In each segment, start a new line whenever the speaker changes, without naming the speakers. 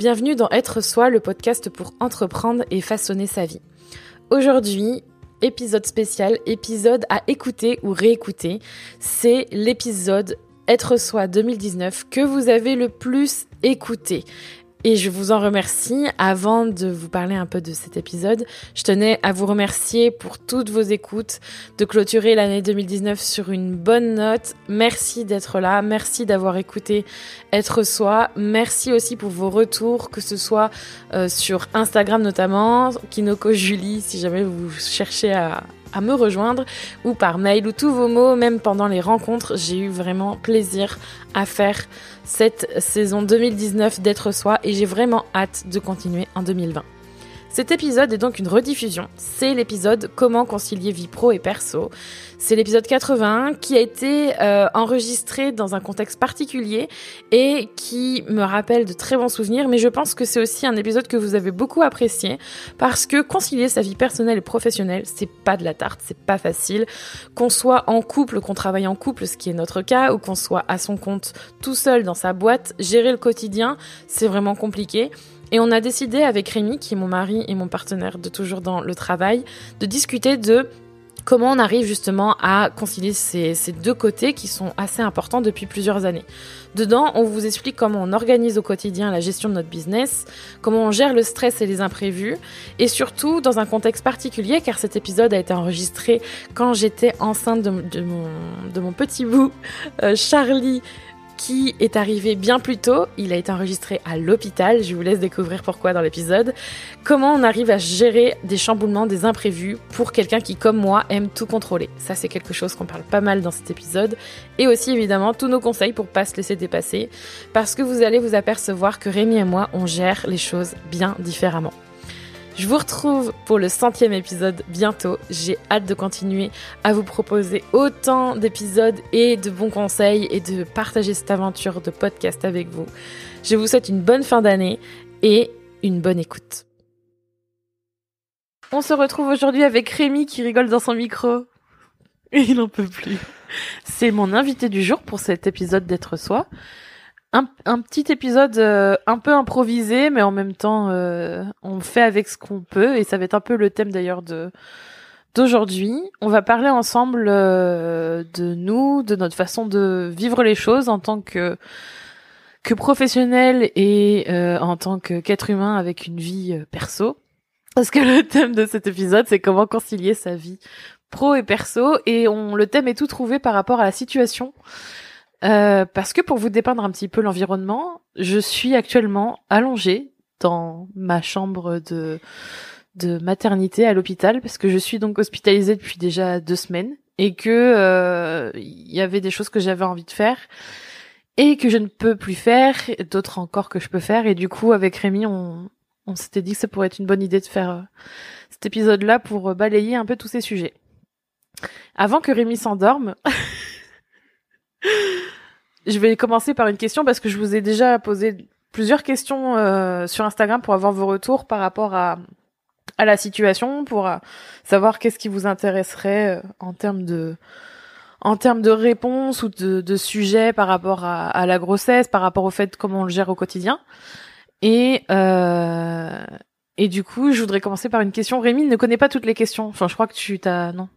Bienvenue dans Être Soi, le podcast pour entreprendre et façonner sa vie. Aujourd'hui, épisode spécial, épisode à écouter ou réécouter. C'est l'épisode Être Soi 2019 que vous avez le plus écouté. Et je vous en remercie. Avant de vous parler un peu de cet épisode, je tenais à vous remercier pour toutes vos écoutes, de clôturer l'année 2019 sur une bonne note. Merci d'être là, merci d'avoir écouté Être Soi. Merci aussi pour vos retours, que ce soit euh, sur Instagram notamment, Kinoko Julie, si jamais vous cherchez à, à me rejoindre ou par mail ou tous vos mots, même pendant les rencontres. J'ai eu vraiment plaisir à faire cette saison 2019 d'être soi et j'ai vraiment hâte de continuer en 2020. Cet épisode est donc une rediffusion. C'est l'épisode Comment concilier vie pro et perso. C'est l'épisode 81 qui a été euh, enregistré dans un contexte particulier et qui me rappelle de très bons souvenirs, mais je pense que c'est aussi un épisode que vous avez beaucoup apprécié parce que concilier sa vie personnelle et professionnelle, c'est pas de la tarte, c'est pas facile. Qu'on soit en couple, qu'on travaille en couple, ce qui est notre cas, ou qu'on soit à son compte tout seul dans sa boîte, gérer le quotidien, c'est vraiment compliqué. Et on a décidé avec Rémi, qui est mon mari et mon partenaire de toujours dans le travail, de discuter de comment on arrive justement à concilier ces, deux côtés qui sont assez importants depuis plusieurs années. Dedans, on vous explique comment on organise au quotidien la gestion de notre business, comment on gère le stress et les imprévus, et surtout dans un contexte particulier, car cet épisode a été enregistré quand j'étais enceinte de, de, mon, de mon petit bout, euh, Charlie qui est arrivé bien plus tôt. Il a été enregistré à l'hôpital. Je vous laisse découvrir pourquoi dans l'épisode. Comment on arrive à gérer des chamboulements, des imprévus pour quelqu'un qui, comme moi, aime tout contrôler. Ça, c'est quelque chose qu'on parle pas mal dans cet épisode. Et aussi, évidemment, tous nos conseils pour pas se laisser dépasser. Parce que vous allez vous apercevoir que Rémi et moi, on gère les choses bien différemment. Je vous retrouve pour le centième épisode bientôt. J'ai hâte de continuer à vous proposer autant d'épisodes et de bons conseils et de partager cette aventure de podcast avec vous. Je vous souhaite une bonne fin d'année et une bonne écoute. On se retrouve aujourd'hui avec Rémi qui rigole dans son micro. Il n'en peut plus. C'est mon invité du jour pour cet épisode d'être soi un, petit épisode euh, un peu improvisé, mais en même temps, euh, on fait avec ce qu'on peut, et ça va être un peu le thème d'ailleurs de d'aujourd'hui. On va parler ensemble euh, de nous, de notre façon de vivre les choses en tant que que professionnel et en tant qu'être humain avec une vie perso. Parce que le thème de cet épisode, c'est comment concilier sa vie pro et perso, et on le thème est tout trouvé par rapport à la situation. Euh, parce que pour vous dépeindre un petit peu l'environnement, je suis actuellement allongée dans ma chambre de de maternité à l'hôpital parce que je suis donc hospitalisée depuis déjà deux semaines et que euh, il y avait des choses que j'avais envie de faire et que je ne peux plus faire, d'autres encore que je peux faire et du coup avec Rémi on on s'était dit que ça pourrait être une bonne idée de faire euh, cet épisode là pour balayer un peu tous ces sujets. Avant que Rémi s'endorme je vais commencer par une question parce que je vous ai déjà posé plusieurs questions euh, sur Instagram pour avoir vos retours par rapport à, à la situation, pour euh, savoir qu'est-ce qui vous intéresserait euh, en termes de en termes de réponses ou de, de sujets par rapport à, à, la grossesse, par rapport au fait comment on le gère au quotidien. Et et du coup, je voudrais commencer par une question. Rémi ne connaît pas toutes les questions. Enfin, je crois que tu t'as non,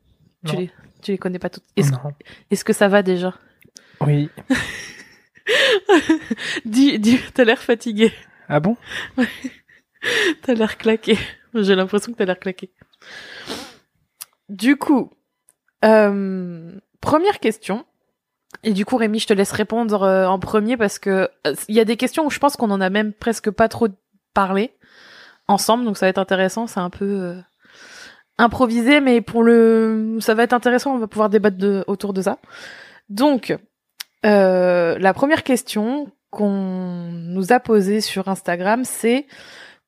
non.
tu les tu les connais pas toutes. Est-ce est-ce que ça va déjà?
Oui.
dis, dis, t'as l'air fatigué.
Ah bon?
Ouais. T'as l'air claqué. J'ai l'impression que t'as l'air claqué. Du coup, euh, première question. Et du coup, Rémi, je te laisse répondre euh, en premier parce que il euh, y a des questions où je pense qu'on en a même presque pas trop parlé ensemble, donc ça va être intéressant. C'est un peu improvisé, mais pour le, ça va être intéressant. On va pouvoir débattre de, autour de ça. Donc, euh, la première question qu'on nous a posée sur Instagram, c'est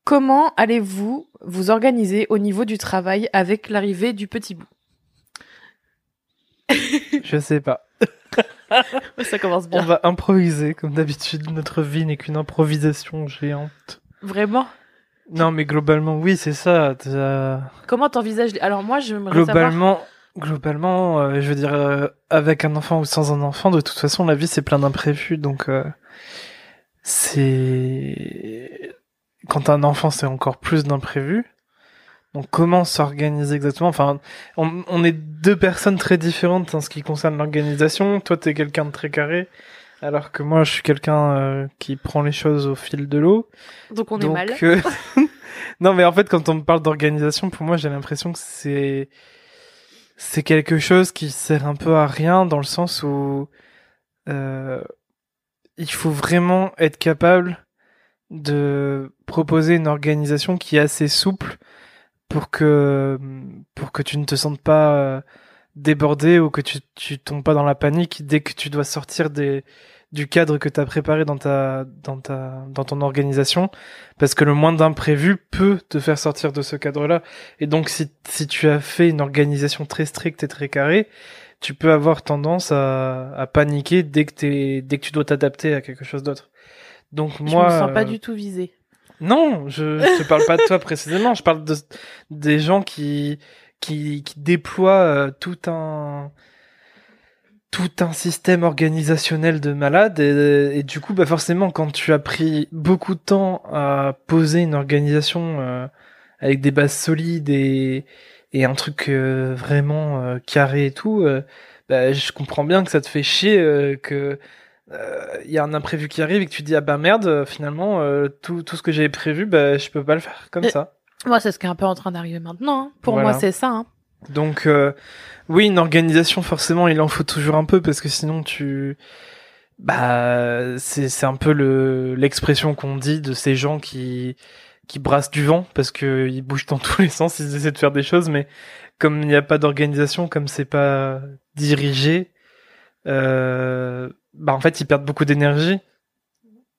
comment allez-vous vous organiser au niveau du travail avec l'arrivée du petit bout?
Je sais pas.
Ça commence bien.
On va improviser, comme d'habitude. Notre vie n'est qu'une improvisation géante.
Vraiment?
Non, mais globalement, oui, c'est ça.
Comment t'envisages Alors moi, je me
Globalement, globalement, euh, je veux dire, euh, avec un enfant ou sans un enfant, de toute façon, la vie c'est plein d'imprévus, donc euh, c'est quand un enfant, c'est encore plus d'imprévus. Donc comment s'organiser exactement? Enfin, on, on, est deux personnes très différentes en ce qui concerne l'organisation. Toi, t'es quelqu'un de très carré, alors que moi, je suis quelqu'un euh, qui prend les choses au fil de l'eau.
Donc on est mal.
euh, non, mais en fait, quand on me parle d'organisation, pour moi, j'ai l'impression que c'est c'est quelque chose qui sert un peu à rien dans le sens où euh, il faut vraiment être capable de proposer une organisation qui est assez souple pour que pour que tu ne te sentes pas euh, débordé ou que tu tu tombes pas dans la panique dès que tu dois sortir des du cadre que tu as préparé dans ta dans ta dans ton organisation parce que le moindre imprévu peut te faire sortir de ce cadre-là et donc si si tu as fait une organisation très stricte et très carrée tu peux avoir tendance à, à paniquer dès que t'es dès que tu dois t'adapter à quelque chose d'autre donc
Je
moi
me sens pas
euh,
du tout visée.
non, je, je te parle pas de toi précisément. Je parle de des gens qui qui, qui déploient euh, tout un tout un système organisationnel de malade et, et du coup bah forcément quand tu as pris beaucoup de temps à poser une organisation euh, avec des bases solides et et un truc euh, vraiment euh, carré et tout euh, bah, je comprends bien que ça te fait chier euh, que il y a un imprévu qui arrive et que tu te dis ah bah merde euh, finalement euh, tout, tout ce que j'avais prévu bah je peux pas le faire comme ça
Moi, c'est ce qui est un peu en train d'arriver maintenant. hein. Pour
Voilà.
moi, c'est ça. hein.
Donc euh, oui une organisation forcément il en faut toujours un peu parce que sinon tu bah c'est c'est un peu le l'expression qu'on dit de ces gens qui qui brassent du vent parce que ils bougent dans tous les sens ils essaient de faire des choses mais comme il n'y a pas d'organisation comme c'est pas dirigé euh, bah en fait ils perdent beaucoup d'énergie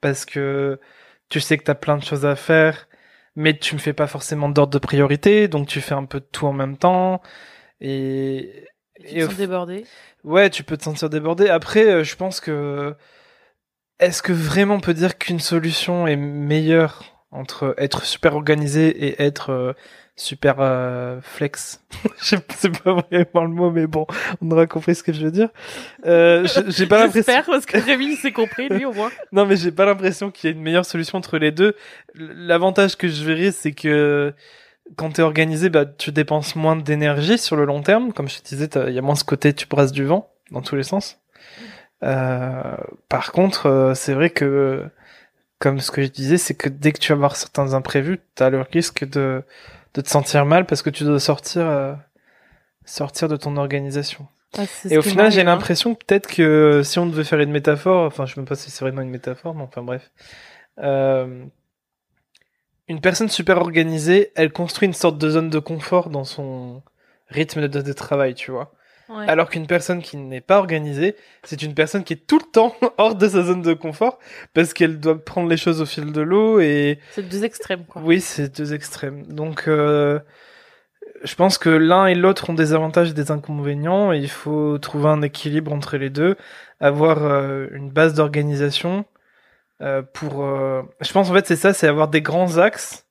parce que tu sais que t'as plein de choses à faire mais tu ne fais pas forcément d'ordre de priorité donc tu fais un peu de tout en même temps et
Ils
au
sont débordés.
Ouais, tu peux te sentir débordé. Après, euh, je pense que est-ce que vraiment on peut dire qu'une solution est meilleure entre être super organisé et être euh, super euh, flex Je sais pas- vraiment le mot, mais bon, on aura compris ce que je veux dire. Euh, j'ai- pas l'impression.
J'espère, parce que Rémi s'est compris, lui, au moins.
Non, mais j'ai pas l'impression qu'il y ait une meilleure solution entre les deux. L'avantage que je verrais, c'est que quand t'es organisé, bah, tu dépenses moins d'énergie sur le long terme. Comme je te disais, il y a moins ce côté, tu brasses du vent dans tous les sens. Euh, par contre, euh, c'est vrai que, comme ce que je disais, c'est que dès que tu vas avoir certains imprévus, t'as le risque de, de te sentir mal parce que tu dois sortir, euh, sortir de ton organisation. Et au final, j'ai
hein.
l'impression que peut-être que si on devait faire une métaphore, enfin, je sais même pas si c'est vraiment une métaphore, mais enfin bref. Euh, une personne super organisée, elle construit une sorte de zone de confort dans son rythme de, de travail, tu vois.
Ouais.
Alors qu'une personne qui n'est pas organisée, c'est une personne qui est tout le temps hors de sa zone de confort parce qu'elle doit prendre les choses au fil de l'eau et
C'est deux extrêmes, quoi.
oui, c'est deux extrêmes. Donc, euh, je pense que l'un et l'autre ont des avantages et des inconvénients. Et il faut trouver un équilibre entre les deux, avoir euh, une base d'organisation euh, pour. euh, Je pense en fait c'est ça, c'est avoir des grands axes.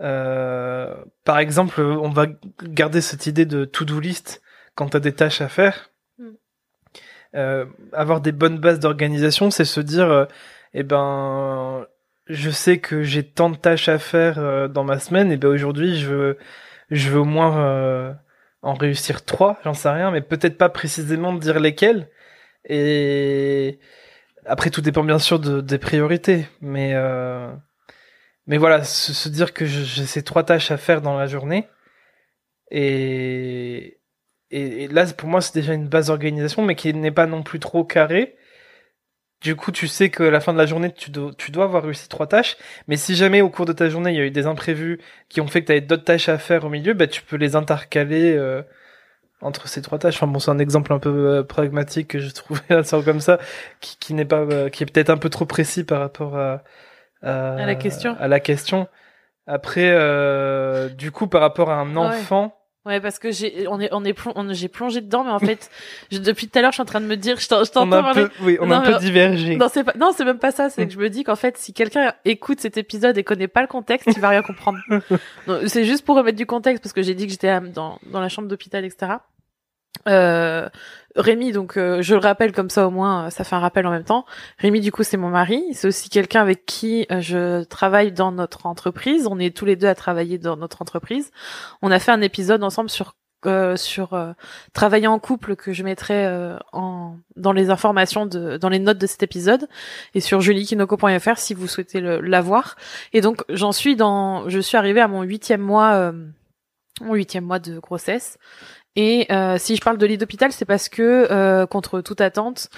Euh, par exemple, on va garder cette idée de to-do list quand tu as des tâches à faire.
Mm.
Euh, avoir des bonnes bases d'organisation, c'est se dire, euh, eh ben, je sais que j'ai tant de tâches à faire euh, dans ma semaine, et ben aujourd'hui je veux, je veux au moins euh, en réussir trois, j'en sais rien, mais peut-être pas précisément dire lesquelles. Et après tout dépend bien sûr de, des priorités, mais euh, mais voilà, se, se dire que j'ai ces trois tâches à faire dans la journée, et et, et là pour moi c'est déjà une base d'organisation, mais qui n'est pas non plus trop carrée. Du coup, tu sais qu'à la fin de la journée, tu dois, tu dois avoir réussi trois tâches. Mais si jamais au cours de ta journée, il y a eu des imprévus qui ont fait que tu avais d'autres tâches à faire au milieu, bah, tu peux les intercaler euh, entre ces trois tâches. Enfin bon, c'est un exemple un peu euh, pragmatique que je trouvais à sort comme ça, qui, qui n'est pas, euh, qui est peut-être un peu trop précis par rapport à, à,
À la question.
À la question. Après, euh, du coup, par rapport à un enfant,
Ouais, parce que j'ai, on est, on est, plon- on- j'ai plongé dedans, mais en fait, je- depuis tout à l'heure, je suis en train de me dire, je t'en- je
on
t'entends
a un peu, oui, on a
Non,
un peu divergé.
Non, c'est pas, non, c'est même pas ça. C'est
Mm.
que je me dis qu'en fait, si quelqu'un écoute cet épisode et connaît pas le contexte, il va rien comprendre. C'est juste pour remettre du contexte parce que j'ai dit que j'étais à- dans, dans la chambre d'hôpital, etc. Euh, Rémi, donc euh, je le rappelle comme ça au moins, ça fait un rappel en même temps. Rémi, du coup, c'est mon mari. C'est aussi quelqu'un avec qui euh, je travaille dans notre entreprise. On est tous les deux à travailler dans notre entreprise. On a fait un épisode ensemble sur euh, sur travailler en couple que je mettrai en dans les informations de dans les notes de cet épisode et sur juliekinoko.fr si vous souhaitez l'avoir. Et donc j'en suis dans, je suis arrivée à mon huitième mois mon huitième mois de grossesse et euh, si je parle de lit d'hôpital, c'est parce que, euh, contre toute attente,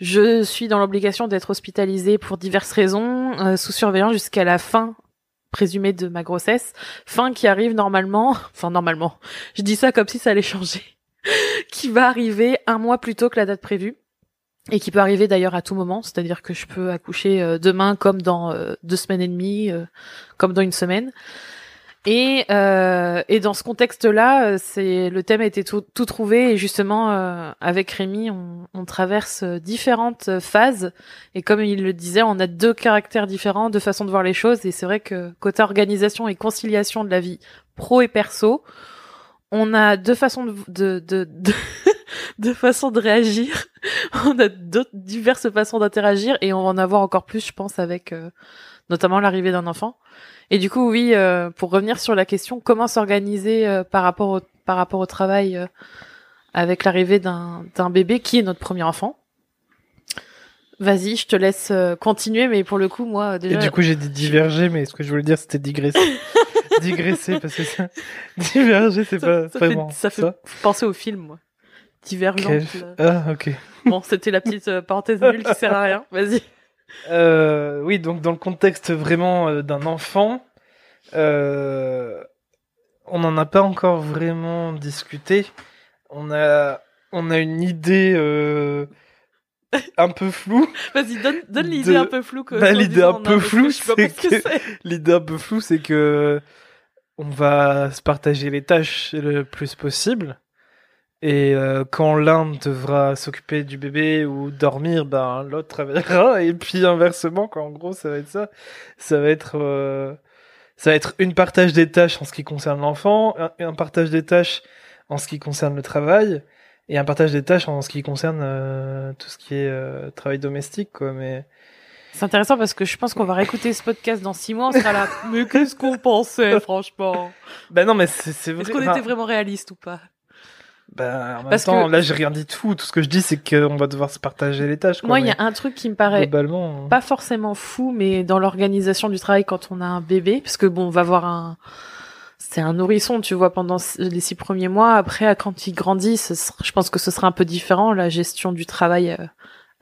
je suis dans l'obligation d'être hospitalisée pour diverses raisons, euh, sous surveillance jusqu'à la fin présumée de ma grossesse, fin qui arrive normalement, enfin normalement, je dis ça comme si ça allait changer, qui va arriver un mois plus tôt que la date prévue. Et qui peut arriver d'ailleurs à tout moment, c'est-à-dire que je peux accoucher demain comme dans deux semaines et demie, comme dans une semaine. Et, euh, et dans ce contexte-là, euh, c'est le thème a été tout, tout trouvé et justement euh, avec Rémi, on, on, traverse différentes phases et comme il le disait, on a deux caractères différents, deux façons de voir les choses et c'est vrai que côté organisation et conciliation de la vie pro et perso, on a deux façons de, de, de, de deux façons de réagir. on a d'autres diverses façons d'interagir et on va en avoir encore plus, je pense, avec euh, notamment l'arrivée d'un enfant. Et du coup, oui, euh, pour revenir sur la question, comment s'organiser euh, par rapport au par rapport au travail euh, avec l'arrivée d'un d'un bébé qui est notre premier enfant. Vas-y, je te laisse continuer, mais pour le coup, moi déjà.
Et du coup, j'ai dit diverger, mais ce que je voulais dire, c'était digresser. digresser, parce que ça, diverger, c'est pas
ça
vraiment
fait, ça. fait penser au film, moi. Divergent.
Ah, ok.
Bon, c'était la petite parenthèse nulle qui sert à rien. Vas-y.
Euh, oui, donc dans le contexte vraiment euh, d'un enfant, euh, on n'en a pas encore vraiment discuté. On a, on a une idée un peu floue.
Vas-y, donne, donne l'idée un peu floue.
Que bah, l'idée un peu floue, c'est que, l'idée un peu floue, c'est que on va se partager les tâches le plus possible. Et euh, quand l'un devra s'occuper du bébé ou dormir, ben l'autre travaillera. Et puis inversement, quoi. En gros, ça va être ça. Ça va être, euh, ça va être une partage des tâches en ce qui concerne l'enfant, un, partage des tâches en ce qui concerne le travail, et un partage des tâches en ce qui concerne euh, tout ce qui est travail domestique, quoi. Mais
c'est intéressant parce que je pense qu'on va réécouter ce podcast dans six mois, on sera là. mais qu'est-ce qu'on pensait, franchement?
Ben non, mais c'est vrai.
Est-ce qu'on était vraiment réaliste ou pas?
Ben, en même Parce temps, que... là, j'ai rien dit de fou. Tout ce que je dis, c'est qu'on va devoir se partager les tâches. Quoi,
Moi, il y a un truc qui me paraît globalement... pas forcément fou, mais dans l'organisation du travail quand on a un bébé, parce que bon, on va voir un, c'est un nourrisson, tu vois, pendant les six premiers mois. Après, quand il grandit, je pense que ce sera un peu différent la gestion du travail euh,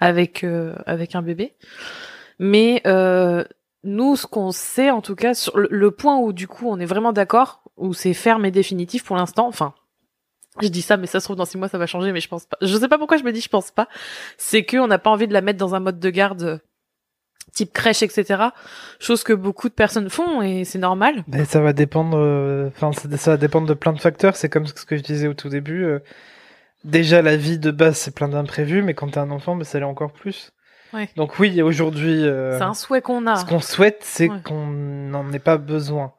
avec euh, avec un bébé. Mais euh, nous, ce qu'on sait, en tout cas, sur le point où du coup on est vraiment d'accord, où c'est ferme et définitif pour l'instant, enfin je dis ça, mais ça se trouve dans six mois ça va changer, mais je pense pas. Je sais pas pourquoi je me dis je pense pas. C'est que on n'a pas envie de la mettre dans un mode de garde euh, type crèche, etc. Chose que beaucoup de personnes font et c'est normal.
Mais ça va dépendre. Euh, enfin, ça, va dépendre de plein de facteurs. C'est comme ce que je disais au tout début. Euh, déjà, la vie de base c'est plein d'imprévus, mais quand t'as un enfant, bah, ça l'est encore plus.
Ouais.
Donc oui, aujourd'hui.
c'est un souhait qu'on a.
Ce qu'on souhaite, c'est qu'on n'en ait pas besoin.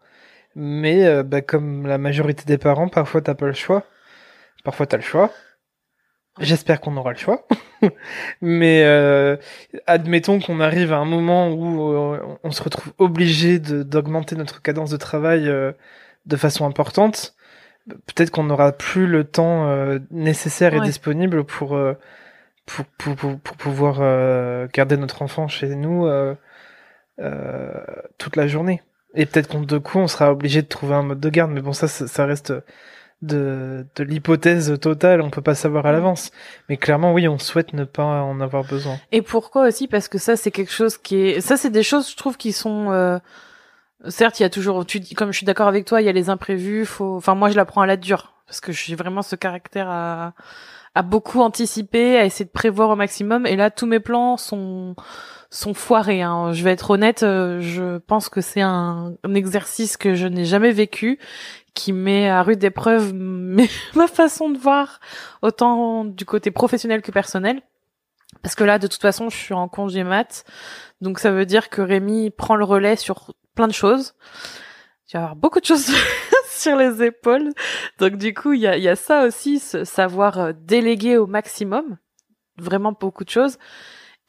Mais bah, comme la majorité des parents, parfois t'as pas le choix. Parfois, t'as le choix. J'espère qu'on aura le choix. Mais euh, admettons qu'on arrive à un moment où euh, on se retrouve obligé d'augmenter notre cadence de travail euh, de façon importante. Peut-être qu'on n'aura plus le temps nécessaire et disponible pour, pour, pour, pour, pour, pouvoir garder notre enfant chez nous toute la journée. Et peut-être qu'on de coup on sera obligé de trouver un mode de garde. Mais bon, ça, ça reste de, de l'hypothèse totale, on peut pas savoir à mm. l'avance. Mais clairement, oui, on souhaite ne pas en avoir besoin.
Et pourquoi aussi? Parce que ça, c'est quelque chose qui est, ça, c'est des choses, je trouve, qui sont. Euh... Certes, il y a toujours, tu dis, comme je suis d'accord avec toi, il y a les imprévus. Faut, enfin, moi, je la prends à la dure parce que j'ai vraiment ce caractère à, à beaucoup anticiper, à essayer de prévoir au maximum. Et là, tous mes plans sont sont foirés. Hein. Je vais être honnête, euh, je pense que c'est un, un exercice que je n'ai jamais vécu qui met à rude épreuve ma façon de voir autant du côté professionnel que personnel. Parce que là, de toute façon, je suis en congé mat. Donc ça veut dire que Rémi prend le relais sur plein de choses. Il va y avoir beaucoup de choses sur les épaules. Donc du coup, il y a, y a ça aussi, savoir euh, déléguer au maximum, vraiment beaucoup de choses.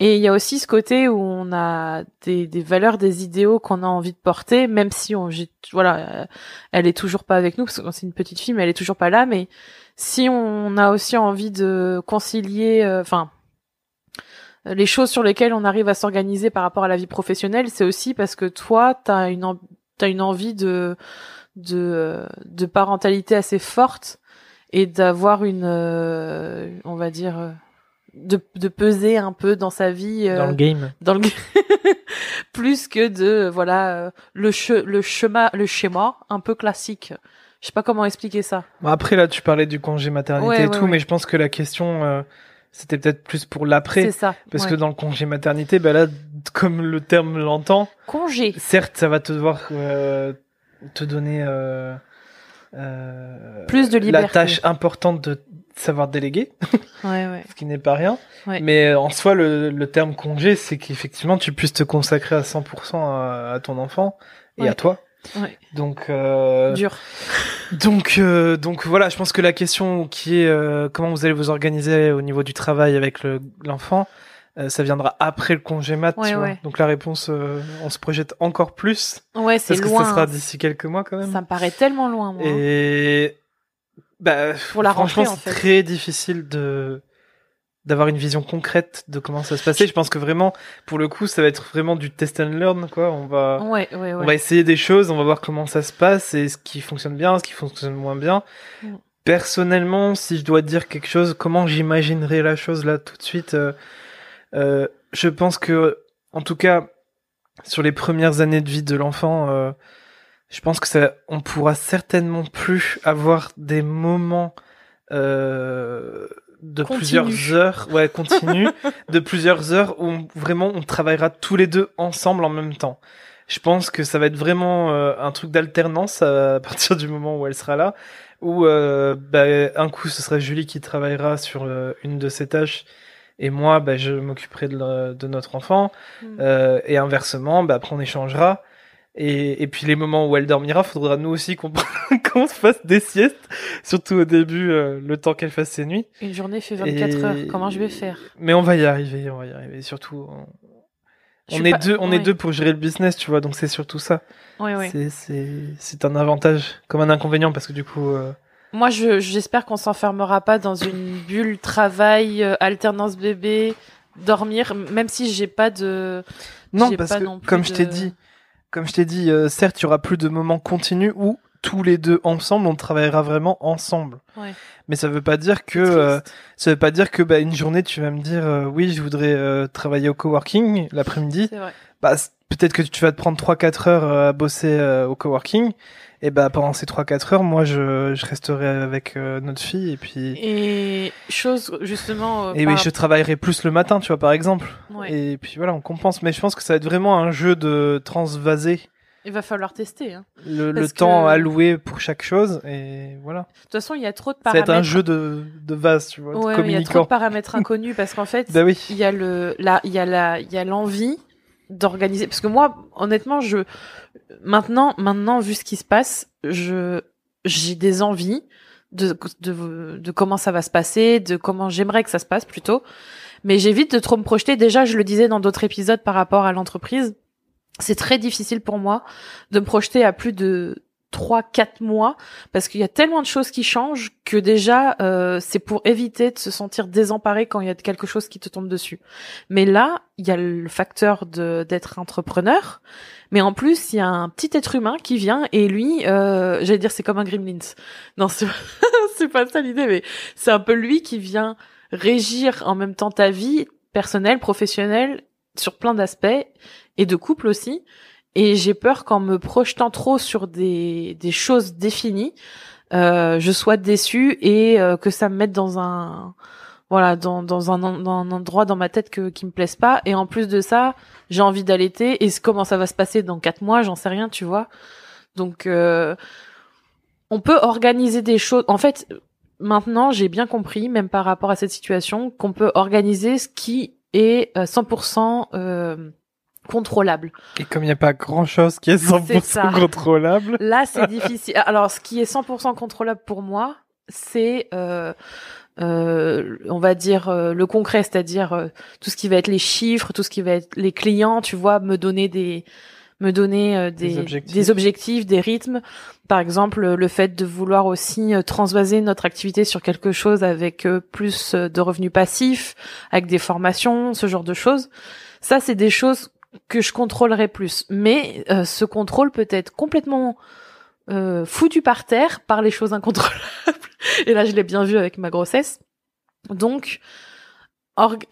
Et il y a aussi ce côté où on a des, des valeurs, des idéaux qu'on a envie de porter, même si on, voilà, euh, elle est toujours pas avec nous parce que c'est une petite fille, mais elle est toujours pas là. Mais si on a aussi envie de concilier, euh, enfin, les choses sur lesquelles on arrive à s'organiser par rapport à la vie professionnelle, c'est aussi parce que toi, t'as une, t'as une envie de, de, de parentalité assez forte et d'avoir une, euh, on va dire de, de peser un peu dans sa vie
euh, dans le game.
dans le plus que de voilà euh, le le schéma le schéma un peu classique. Je sais pas comment expliquer ça.
Après là tu parlais du congé maternité et tout mais je pense que la question euh, c'était peut-être plus pour l'après.
C'est ça
parce que dans le congé maternité ben là comme le terme l'entend
congé.
certes ça va te devoir te donner
plus de liberté.
la tâche importante de savoir déléguer,
ouais, ouais.
ce qui n'est pas rien. Mais en soi, le, le terme congé, c'est qu'effectivement, tu puisses te consacrer à 100% à, à, ton enfant et à toi. Donc euh,
dur.
Donc euh, donc voilà, je pense que la question qui est euh, comment vous allez vous organiser au niveau du travail avec l'enfant, euh, ça viendra après le congé mat. tu vois. Donc la réponse, euh, on se projette encore plus.
Ouais, c'est
loin. Parce que ça sera d'ici quelques mois quand même.
Ça me paraît tellement loin. Moi.
Et bah, pour la franchement, c'est très difficile de d'avoir une vision concrète de comment ça se passait. Je pense que vraiment, pour le coup, ça va être vraiment du test and learn, quoi. On va,
ouais, ouais, ouais.
on va essayer des choses, on va voir comment ça se passe et ce qui fonctionne bien, ce qui fonctionne moins bien. Mm. Personnellement, si je dois dire quelque chose, comment j'imaginerais la chose là tout de suite, euh, euh, je pense que, en tout cas, sur les premières années de vie de l'enfant, euh, je pense que ça, on pourra certainement plus avoir des moments euh, de plusieurs heures, ouais, continu, de plusieurs heures où vraiment on travaillera tous les deux ensemble en même temps. Je pense que ça va être vraiment euh, un truc d'alternance à partir du moment où elle sera là, où euh, bah, un coup ce sera Julie qui travaillera sur euh, une de ses tâches et moi bah, je m'occuperai de, de, notre enfant mm. euh, et inversement bah, après on échangera et, et, puis les moments où elle dormira, faudra nous aussi qu'on qu se fasse des siestes, surtout au début, euh, le temps qu'elle fasse ses nuits.
Une journée fait 24 heures, comment je vais faire?
Mais on va y arriver, on va y arriver. Surtout, on, est deux, on est deux pour gérer le business, tu vois, donc c'est surtout ça.
Oui, oui.
C'est un avantage comme un inconvénient parce que du coup. Euh...
Moi, j'espère qu'on s'enfermera pas dans une bulle travail, euh, alternance bébé, dormir, même si j'ai pas de.
Non, parce que comme je t'ai dit comme je t'ai dit, euh, certes, il y aura plus de moments continus où tous les deux ensemble, on travaillera vraiment ensemble.
Ouais.
Mais ça veut pas dire que euh, ça veut pas dire que bah, une journée tu vas me dire euh, oui, je voudrais travailler au coworking l'après-midi. Bah peut-être que tu vas te prendre 3 4 heures à bosser au coworking et bah pendant ces 3-4 heures, moi je, je resterai avec euh, notre fille et puis.
Et chose justement.
Euh, et oui, je travaillerai plus le matin, tu vois, par exemple. Et puis voilà, on compense. Mais je pense que ça va être vraiment un jeu de transvaser.
Il va falloir tester. Hein.
Le, le temps alloué pour chaque chose et voilà. De
toute façon, il y a trop de paramètres.
Être un jeu de, de vase, tu vois, ouais, Il y a trop
de paramètres inconnus parce qu'en fait,
bah oui.
il y a le, là, il y a la, il y a l'envie d'organiser. Parce que moi, honnêtement, je maintenant, maintenant, vu ce qui se passe, je j'ai des envies de, de, de comment ça va se passer, de comment j'aimerais que ça se passe plutôt. Mais j'évite de trop me projeter. Déjà, je le disais dans d'autres épisodes par rapport à l'entreprise. C'est très difficile pour moi de me projeter à plus de trois, quatre mois, parce qu'il y a tellement de choses qui changent que déjà, euh, c'est pour éviter de se sentir désemparé quand il y a quelque chose qui te tombe dessus. Mais là, il y a le facteur de d'être entrepreneur, mais en plus, il y a un petit être humain qui vient et lui, euh, j'allais dire, c'est comme un Gremlins. Non, c'est pas ça l'idée, mais c'est un peu lui qui vient régir en même temps ta vie personnelle, professionnelle, sur plein d'aspects et de couple aussi. Et j'ai peur qu'en me projetant trop sur des, des choses définies, euh, je sois déçue et euh, que ça me mette dans un voilà dans, dans, un, dans un endroit dans ma tête que, qui me plaise pas. Et en plus de ça, j'ai envie d'allaiter. Et comment ça va se passer dans quatre mois, j'en sais rien, tu vois. Donc euh, on peut organiser des choses. En fait, maintenant j'ai bien compris, même par rapport à cette situation, qu'on peut organiser ce qui est 100% euh, contrôlable.
Et comme il n'y a pas grand chose qui est 100% contrôlable.
Là, c'est difficile. Alors, ce qui est 100% contrôlable pour moi, c'est, euh, euh, on va dire, euh, le concret, c'est-à-dire euh, tout ce qui va être les chiffres, tout ce qui va être les clients, tu vois, me donner des, me donner euh, des, des, objectifs. des, objectifs. des rythmes. Par exemple, le fait de vouloir aussi transvaser notre activité sur quelque chose avec plus de revenus passifs, avec des formations, ce genre de choses. Ça, c'est des choses que je contrôlerai plus. Mais euh, ce contrôle peut être complètement euh, foutu par terre par les choses incontrôlables. Et là, je l'ai bien vu avec ma grossesse. Donc,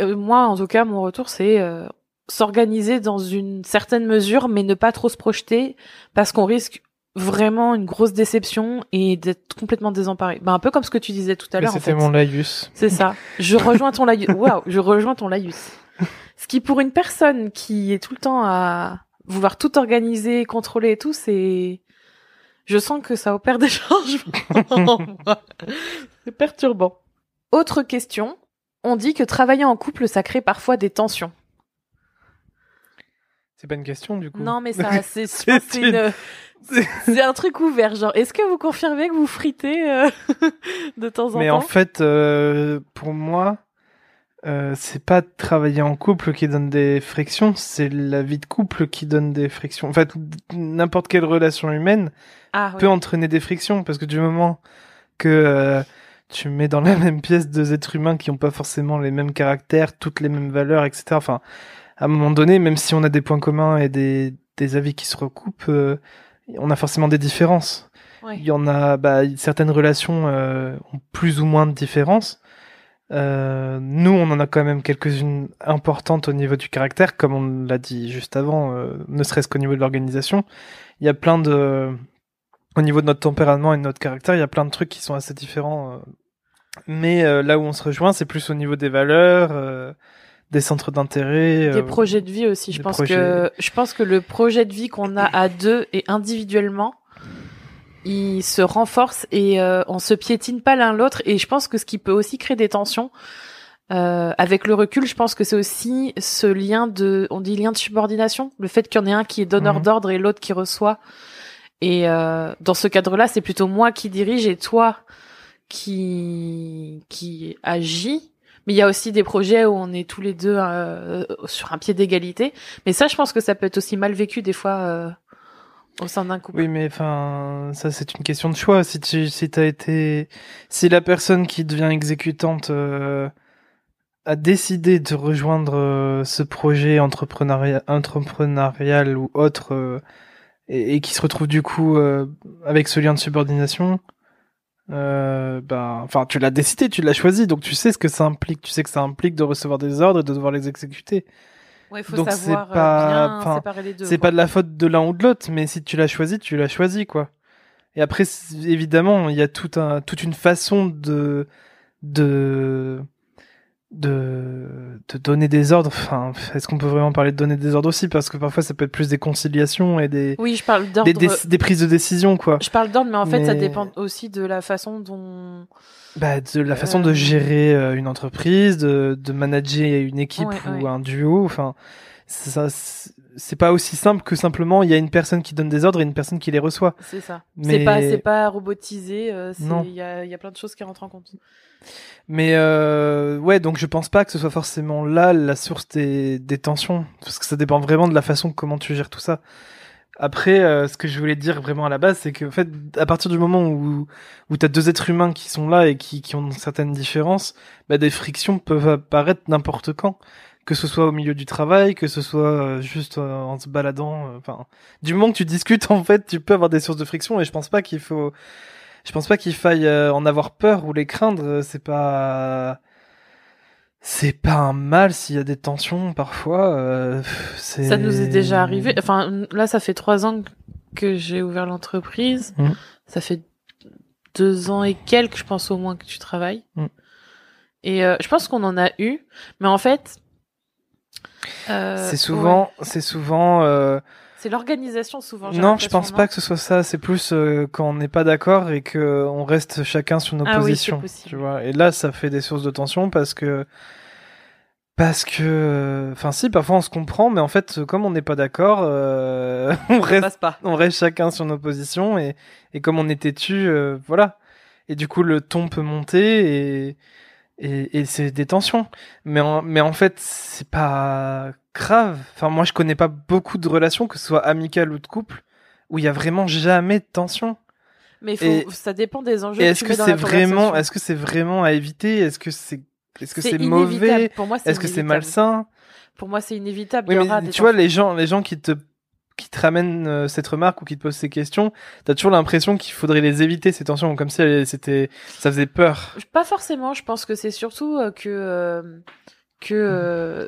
euh, moi, en tout cas, mon retour, c'est euh, s'organiser dans une certaine mesure, mais ne pas trop se projeter, parce qu'on risque vraiment une grosse déception et d'être complètement désemparé. Ben, un peu comme ce que tu disais tout à l'heure.
C'était mon laïus.
C'est ça. Je rejoins ton laïus. Waouh, je rejoins ton laïus. Ce qui, pour une personne qui est tout le temps à vouloir tout organiser, contrôler et tout, c'est, je sens que ça opère des changements. c'est perturbant. Autre question. On dit que travailler en couple, ça crée parfois des tensions.
C'est pas une question du coup.
Non, mais ça, c'est, c'est un truc ouvert. Genre, est-ce que vous confirmez que vous fritez euh, de temps en temps
Mais en fait, euh, pour moi, euh, c'est pas travailler en couple qui donne des frictions, c'est la vie de couple qui donne des frictions. En fait, n'importe quelle relation humaine ah, peut entraîner des frictions parce que du moment que tu mets dans la même pièce deux êtres humains qui ont pas forcément les mêmes caractères, toutes les mêmes valeurs, etc. Enfin, à un moment donné, même si on a des points communs et des, des avis qui se recoupent, euh, on a forcément des différences. Il y en a, bah, certaines relations ont plus ou moins de différences. Euh, nous, on en a quand même quelques-unes importantes au niveau du caractère, comme on l'a dit juste avant, euh, ne serait-ce qu'au niveau de l'organisation. Il y a plein de, au niveau de notre tempérament et de notre caractère, il y a plein de trucs qui sont assez différents. Euh. Mais là où on se rejoint, c'est plus au niveau des valeurs, des centres d'intérêt,
des projets de vie aussi. Je pense que je pense que le projet de vie qu'on a à deux et individuellement ils se renforcent et euh, on se piétine pas l'un l'autre. Et je pense que ce qui peut aussi créer des tensions, euh, avec le recul, je pense que c'est aussi ce lien de, on dit lien de subordination, le fait qu'il y en ait un qui est donneur mhm. d'ordre et l'autre qui reçoit. Et euh, dans ce cadre-là, c'est plutôt moi qui dirige et toi qui qui agit. Mais il y a aussi des projets où on est tous les deux euh, sur un pied d'égalité. Mais ça, je pense que ça peut être aussi mal vécu des fois euh, au sein d'un couple.
Oui, mais enfin, ça c'est une question de choix. Si tu, si t'as été, si la personne qui devient exécutante euh, a décidé de rejoindre euh, ce projet entrepreneurial, entrepreneurial ou autre, euh, et, qui se retrouve du coup avec ce lien de subordination, bah, enfin, tu l'as décidé, tu l'as choisi, donc tu sais ce que ça implique. Tu sais que ça implique de recevoir des ordres et de devoir les exécuter.
Ouais, faut Donc c'est pas, séparer les deux.
C'est pas de la faute de l'un ou de l'autre, mais si tu l'as choisi, tu l'as choisi, quoi. Et après, évidemment, il y a tout un, toute une façon de, de, de, de donner des ordres. Enfin, est-ce qu'on peut vraiment parler de donner des ordres aussi? Parce que parfois, ça peut être plus des conciliations et des,
oui, je parle d'ordre.
Des, des, prises de décision, quoi.
Je parle d'ordre, mais en fait, ça dépend aussi de la façon dont
bah, de la façon de euh. gérer euh, une entreprise, de, de manager une équipe ou un duo. Enfin, ça, c'est pas aussi simple que simplement il y a une personne qui donne des ordres et une personne qui les reçoit.
C'est ça. Mais... C'est pas, c'est pas robotisé. Euh, il y a, y a plein de choses qui rentrent en compte.
Mais euh, ouais, donc je pense pas que ce soit forcément là la source des, des tensions, parce que ça dépend vraiment de la façon comment tu gères tout ça. Après, euh, ce que je voulais dire vraiment à la base, c'est que en fait, à partir du moment où où t'as deux êtres humains qui sont là et qui qui ont certaines différences, bah, des frictions peuvent apparaître n'importe quand, que ce soit au milieu du travail, que ce soit euh, juste euh, en se baladant. Enfin, du moment que tu discutes, en fait, tu peux avoir des sources de friction et je pense pas qu'il faut, je pense pas qu'il faille en avoir peur ou les craindre. C'est pas c'est pas un mal s'il y a des tensions parfois. Euh,
ça nous est déjà arrivé. Enfin, là, ça fait trois ans que j'ai ouvert l'entreprise. Mmh. Ça fait deux ans et quelques, je pense au moins que tu travailles. Mmh. Et euh, je pense qu'on en a eu, mais en fait,
euh, c'est souvent, c'est souvent. Euh,
c'est l'organisation souvent.
Non, je pense pas que ce soit ça. C'est plus euh, quand on n'est pas d'accord et que on reste chacun sur nos ah positions. tu vois. Et là, ça fait des sources de tension parce que Parce que, enfin si, parfois on se comprend, mais en fait, comme on n'est pas d'accord, euh, on
Ça
reste,
pas.
on reste chacun sur nos positions et, et comme on est têtu, euh, voilà. Et du coup, le ton peut monter et et, et c'est des tensions. Mais en, mais en fait, c'est pas grave. Enfin, moi, je connais pas beaucoup de relations, que ce soit amicales ou de couple, où il y a vraiment jamais de tension.
Mais faut,
Et-
ça dépend des enjeux. Que
est-ce que c'est vraiment, est-ce que c'est vraiment à éviter? Est-ce que c'est, est-ce que c'est mauvais?
Pour moi, c'est
Est-ce que c'est malsain?
Pour moi, c'est inévitable.
Oui,
Il y
mais tu vois, les gens, les gens qui te, qui te ramènent euh, cette remarque ou qui te posent ces questions, t'as toujours l'impression qu'il faudrait les éviter, ces tensions, comme si c'était, ça faisait peur.
Pas forcément. Je pense que c'est surtout euh, que euh, que euh,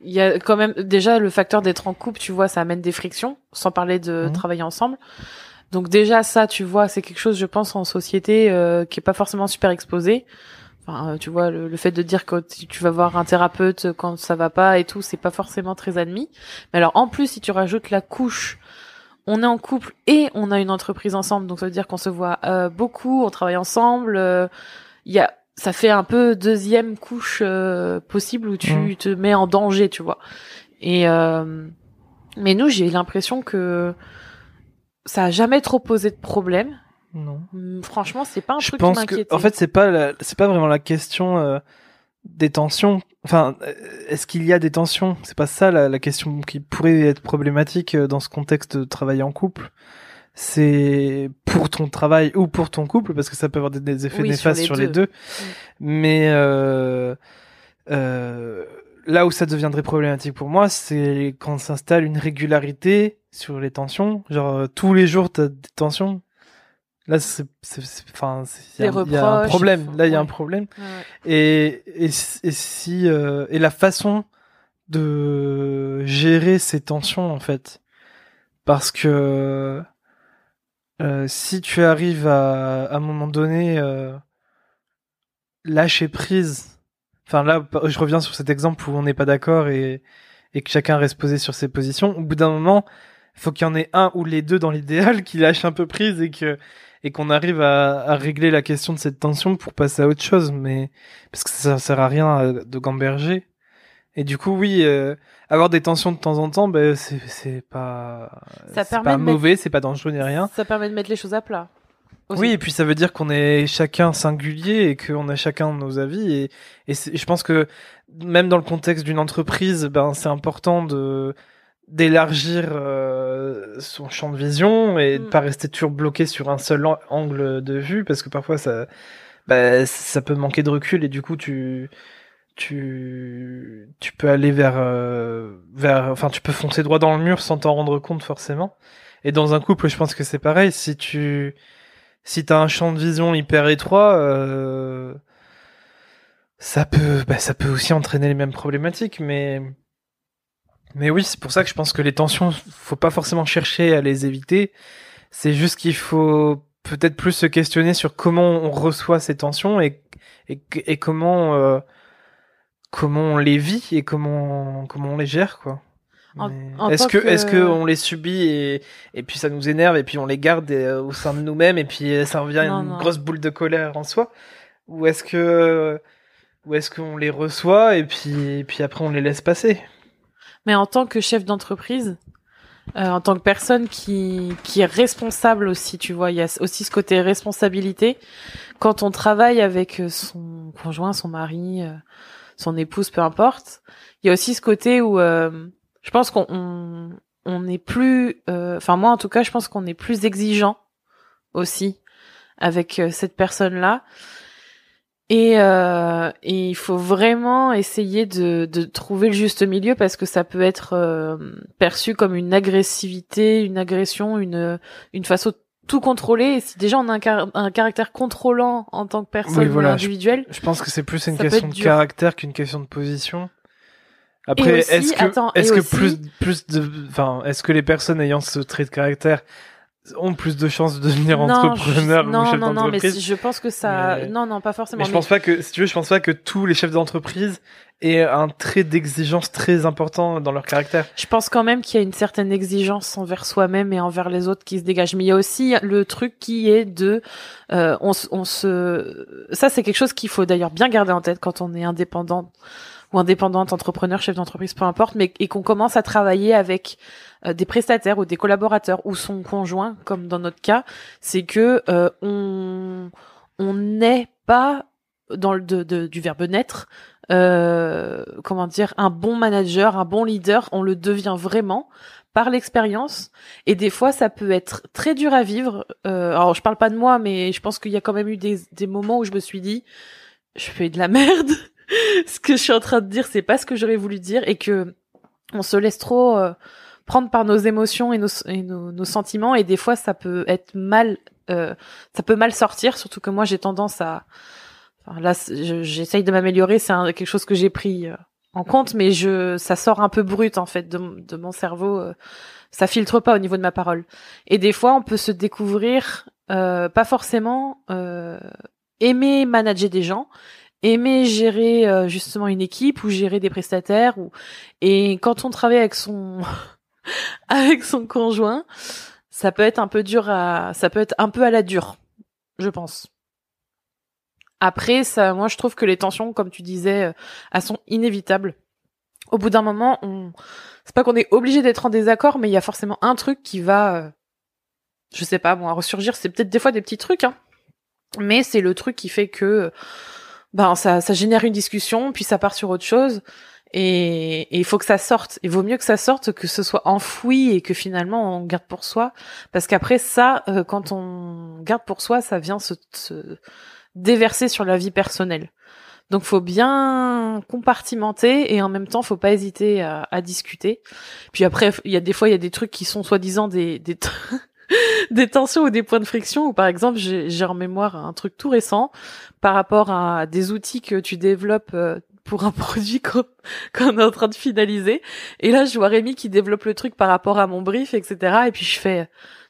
il y a quand même déjà le facteur d'être en couple. Tu vois, ça amène des frictions, sans parler de
Mhm.
travailler ensemble. Donc déjà ça, tu vois, c'est quelque chose, je pense, en société euh, qui est pas forcément super exposé. Enfin, euh, tu vois, le, le fait de dire que tu vas voir un thérapeute quand ça va pas et tout, c'est pas forcément très admis. Mais alors, en plus, si tu rajoutes la couche, on est en couple et on a une entreprise ensemble, donc ça veut dire qu'on se voit euh, beaucoup, on travaille ensemble. euh, y a, ça fait un peu deuxième couche euh, possible où tu te mets en danger, tu vois. Et euh, mais nous, j'ai l'impression que ça a jamais trop posé de problème.
Non.
Hum, Franchement, c'est pas un
Je
truc
pense
qui
que, en fait, c'est pas, la- c'est pas vraiment la question euh, des tensions. Enfin, euh, est-ce qu'il y a des tensions? C'est pas ça la, la question qui pourrait être problématique euh, dans ce contexte de travailler en couple. C'est pour ton travail ou pour ton couple, parce que ça peut avoir des, des effets
Oui, sur
néfastes
les
sur les
deux.
deux. Mais euh, euh, là où ça deviendrait problématique pour moi, c'est quand s'installe une régularité sur les tensions. Genre euh, tous les jours t'as des tensions. Là, c'est, enfin, il y, a- un problème. Là, il y a un problème. Et, et, si- et si euh, et la façon de gérer ces tensions en fait, parce que euh, si tu arrives à, à un moment donné euh, lâcher prise, enfin là, je reviens sur cet exemple où on n'est pas d'accord et et que chacun reste posé sur ses positions. Au bout d'un moment, il faut qu'il y en ait un ou les deux dans l'idéal qui lâchent un peu prise et que et qu'on arrive à, à régler la question de cette tension pour passer à autre chose. Mais parce que ça sert à rien euh, de gamberger. Et du coup, oui, euh, avoir des tensions de temps en temps, ben c'est c'est pas
Ça permet
pas
de mettre-
mauvais, c'est pas dangereux ni rien.
Ça permet de mettre les choses à plat. aussi.
Oui, et puis ça veut dire qu'on est chacun singulier et qu'on a chacun nos avis. Et, et je pense que même dans le contexte d'une entreprise, ben c'est important de d'élargir euh, son champ de vision et de
Mm.
pas rester toujours bloqué sur un seul an- angle de vue parce que parfois ça ben, ça peut manquer de recul et du coup tu tu tu peux aller vers euh, vers enfin tu peux foncer droit dans le mur sans t'en rendre compte forcément. Et dans un couple, je pense que c'est pareil. Si tu si t'as un champ de vision hyper étroit, euh, ça peut, bah, ça peut aussi entraîner les mêmes problématiques. Mais, mais oui, c'est pour ça que je pense que les tensions, faut pas forcément chercher à les éviter. C'est juste qu'il faut peut-être plus se questionner sur comment on reçoit ces tensions et, et, et comment, euh, comment on les vit et comment, comment on les gère, quoi. Est-ce que,
que-
est-ce que on les subit et, et puis ça nous énerve et puis on les garde euh, au sein de nous-mêmes et puis euh, ça revient
Non,
une
non.
grosse boule de colère en soi? Ou est-ce que ou est-ce qu'on les reçoit et puis et puis après on les laisse passer?
Mais en tant que chef d'entreprise, euh, en tant que personne qui, qui est responsable aussi, tu vois, il y a aussi ce côté responsabilité. Quand on travaille avec euh, son conjoint, son mari, euh, son épouse, peu importe, il y a aussi ce côté où euh, je pense qu'on on, on est plus, euh, enfin moi en tout cas, je pense qu'on est plus exigeant aussi avec euh, cette personne-là. Et, euh, et il faut vraiment essayer de, de trouver le juste milieu parce que ça peut être euh, perçu comme une agressivité, une agression, une, une façon de tout contrôler. Et si déjà on a un, car- un caractère contrôlant en tant que personne
Oui, voilà,
individuelle,
je pense que c'est plus une question de
dur.
caractère qu'une question de position après est-ce que est-ce que
aussi-
plus plus de enfin est-ce que les personnes ayant ce trait de caractère ont plus de chances de devenir
non,
entrepreneurs
je-
ou
non, non, non, mais je pense que ça,
Mais-
non, non, pas forcément.
Mais je pense pas que, si tu veux, je pense pas que tous les chefs d'entreprise aient un trait d'exigence très important dans leur caractère.
Je pense quand même qu'il y a une certaine exigence envers soi-même et envers les autres qui se dégage. Mais il y a aussi le truc qui est de, euh, on, se- on se, ça c'est quelque chose qu'il faut d'ailleurs bien garder en tête quand on est indépendant ou indépendante, entrepreneur, chef d'entreprise, peu importe, mais et qu'on commence à travailler avec des prestataires ou des collaborateurs ou son conjoint, comme dans notre cas, c'est que euh, on on n'est pas dans le de, du verbe naître, euh, comment dire, un bon manager, un bon leader, on le devient vraiment par l'expérience. Et des fois, ça peut être très dur à vivre. Euh, alors, je parle pas de moi, mais je pense qu'il y a quand même eu des, des moments où je me suis dit, je fais de la merde. ce que je suis en train de dire, c'est pas ce que j'aurais voulu dire, et que on se laisse trop euh, prendre par nos émotions et nos, et nos, nos, sentiments, et des fois, ça peut être mal, euh, ça peut mal sortir. Surtout que moi, j'ai tendance à là, j'essaye de m'améliorer. C'est quelque chose que j'ai pris euh, en compte, mais je, ça sort un peu brut en fait de, de mon cerveau. Euh, ça filtre pas au niveau de ma parole. Et des fois, on peut se découvrir, euh, pas forcément euh, aimer manager des gens, aimer gérer euh, justement une équipe ou gérer des prestataires. Ou et quand on travaille avec son avec son conjoint, ça peut être un peu dur à, ça peut être un peu à la dure, je pense. Après, ça, moi, je trouve que les tensions, comme tu disais, euh, elles sont inévitables. Au bout d'un moment, on, c'est pas qu'on est obligé d'être en désaccord, mais il y a forcément un truc qui va, euh, je sais pas, bon, à ressurgir. C'est peut-être des fois des petits trucs, hein, mais c'est le truc qui fait que, ben, ça, ça génère une discussion, puis ça part sur autre chose. Et il faut que ça sorte. Il vaut mieux que ça sorte que ce soit enfoui et que finalement on garde pour soi. Parce qu'après ça, euh, quand on garde pour soi, ça vient se, se, déverser sur la vie personnelle. Donc faut bien compartimenter et en même temps faut pas hésiter à, à discuter. Puis après il y a des fois il y a des trucs qui sont soi-disant des des, des tensions ou des points de friction ou par exemple j'ai en mémoire un truc tout récent par rapport à des outils que tu développes euh, pour un produit qu'on est en train de finaliser. Et là, je vois Rémi qui développe le truc par rapport à mon brief, etc. Et puis je fais,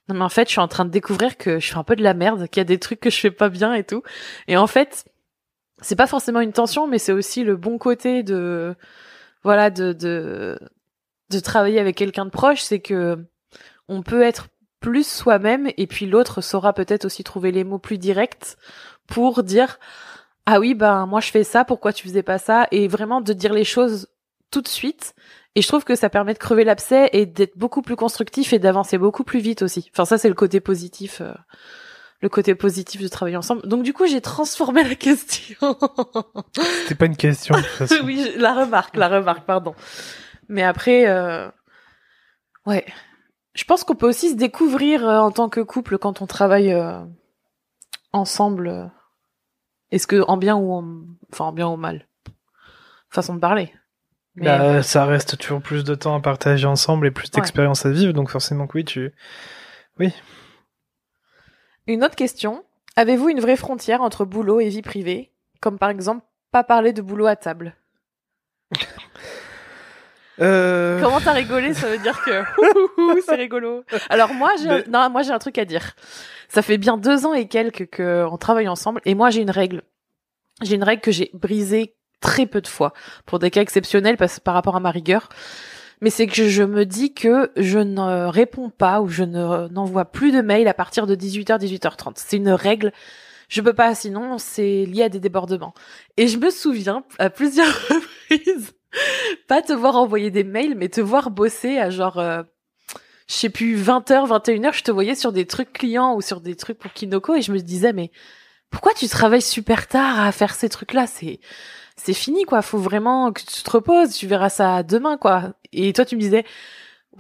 non mais en fait, je suis en train de découvrir que je fais un peu de la merde, qu'il y a des trucs que je fais pas bien et tout. Et en fait, c'est pas forcément une tension, mais c'est aussi le bon côté de, voilà, de de de travailler avec quelqu'un de proche, c'est que on peut être plus soi-même et puis l'autre saura peut-être aussi trouver les mots plus directs pour dire ah oui ben moi je fais ça pourquoi tu faisais pas ça? Et vraiment de dire les choses tout de suite et je trouve que ça permet de crever l'abcès et d'être beaucoup plus constructif et d'avancer beaucoup plus vite aussi. Enfin, ça, c'est le côté positif, euh, le côté positif de travailler ensemble. Donc, du coup, j'ai transformé la question.
C'était pas une question. De
oui, la remarque, la remarque, pardon. Mais après, euh... ouais. Je pense qu'on peut aussi se découvrir euh, en tant que couple quand on travaille euh, ensemble. Est-ce que en bien ou en... enfin en bien ou mal? Façon de parler.
Bah, ça reste toujours plus de temps à partager ensemble et plus d'expérience à vivre, donc forcément que oui, tu... Oui.
Une autre question. Avez-vous une vraie frontière entre boulot et vie privée? Comme par exemple, pas parler de boulot à table
euh...
Comment t'as rigolé Ça veut dire que c'est rigolo. Alors moi, j'ai non, moi j'ai un truc à dire. Ça fait bien deux ans et quelques qu'on travaille ensemble, et moi j'ai une règle. J'ai une règle que j'ai brisée très peu de fois pour des cas exceptionnels parce, par rapport à ma rigueur. Mais c'est que je me dis que je ne réponds pas ou je ne n'envoie plus de mails à partir de 18h 18h30. C'est une règle. Je peux pas sinon c'est lié à des débordements. Et je me souviens à plusieurs reprises pas te voir envoyer des mails mais te voir bosser à genre euh, je sais plus 20h 21h, je te voyais sur des trucs clients ou sur des trucs pour Kinoko et je me disais mais pourquoi tu travailles super tard à faire ces trucs-là? C'est c'est fini quoi. Faut vraiment que tu te reposes. Tu verras ça demain quoi. Et toi tu me disais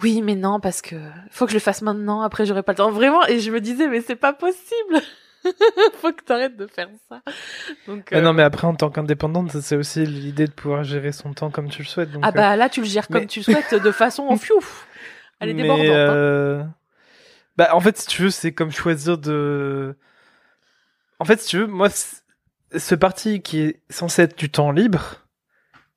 oui mais non parce que faut que je le fasse maintenant. Après j'aurai pas le temps vraiment. Et je me disais mais c'est pas possible. faut que t'arrêtes de faire ça.
Donc, Non mais après en tant qu'indépendante c'est aussi l'idée de pouvoir gérer son temps comme tu le souhaites.
ah bah euh, là tu le gères comme tu le souhaites de façon en fiouf. Elle est débordante. Hein. Euh...
Bah en fait si tu veux c'est comme choisir de. En fait si tu veux moi ce parti qui est censé être du temps libre,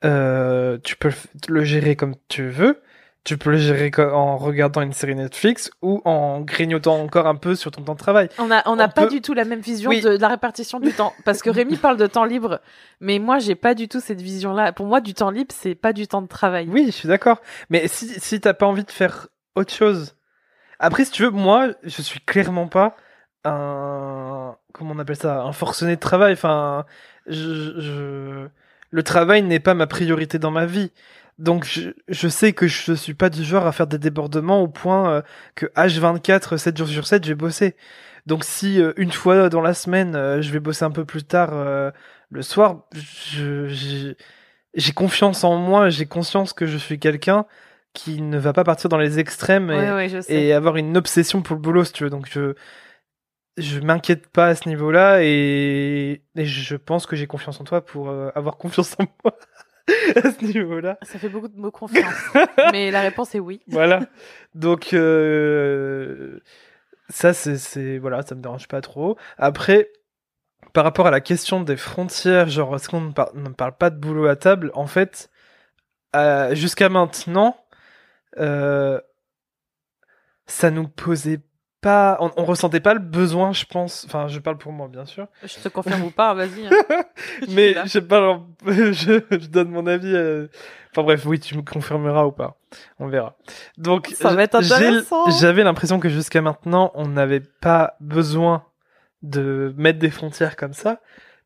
euh, tu peux le gérer comme tu veux. Tu peux le gérer en regardant une série Netflix ou en grignotant encore un peu sur ton temps de travail.
On a, on n'a pas du tout la même vision de, la répartition du temps. Parce que Rémi parle de temps libre, mais moi, j'ai pas du tout cette vision-là. Pour moi, du temps libre, c'est pas du temps de travail.
Oui, je suis d'accord. Mais si, si t'as pas envie de faire autre chose. Après, si tu veux, moi, je suis clairement pas un comment on appelle ça? Un forcené de travail enfin je, je le travail n'est pas ma priorité dans ma vie. Donc je, je, sais que je suis pas du genre à faire des débordements au point euh, que H24 7 jours sur 7 je vais bosser. Donc si euh, une fois dans la semaine euh, je vais bosser un peu plus tard le soir, j'ai confiance en moi, j'ai conscience que je suis quelqu'un qui ne va pas partir dans les extrêmes et, et, avoir une obsession pour le boulot si tu veux. Donc je je m'inquiète pas à ce niveau-là et, et je pense que j'ai confiance en toi pour avoir confiance en moi. à ce niveau-là.
Ça fait beaucoup de mots confiance. mais la réponse est oui.
Voilà. Donc, euh, ça, c'est, voilà, ça me dérange pas trop. Après, par rapport à la question des frontières, genre, est-ce qu'on ne, parle pas de boulot à table? En fait, euh, jusqu'à maintenant, euh, ça nous posait pas, on, ressentait pas le besoin, je pense. Enfin, je parle pour moi, bien sûr.
Je te confirme ou pas, vas-y. Hein.
Mais je parle, je, je, donne mon avis. Euh, enfin bref, oui, tu me confirmeras ou pas. On verra. Donc,
ça va être intéressant.
J'avais l'impression que jusqu'à maintenant, on n'avait pas besoin de mettre des frontières comme ça,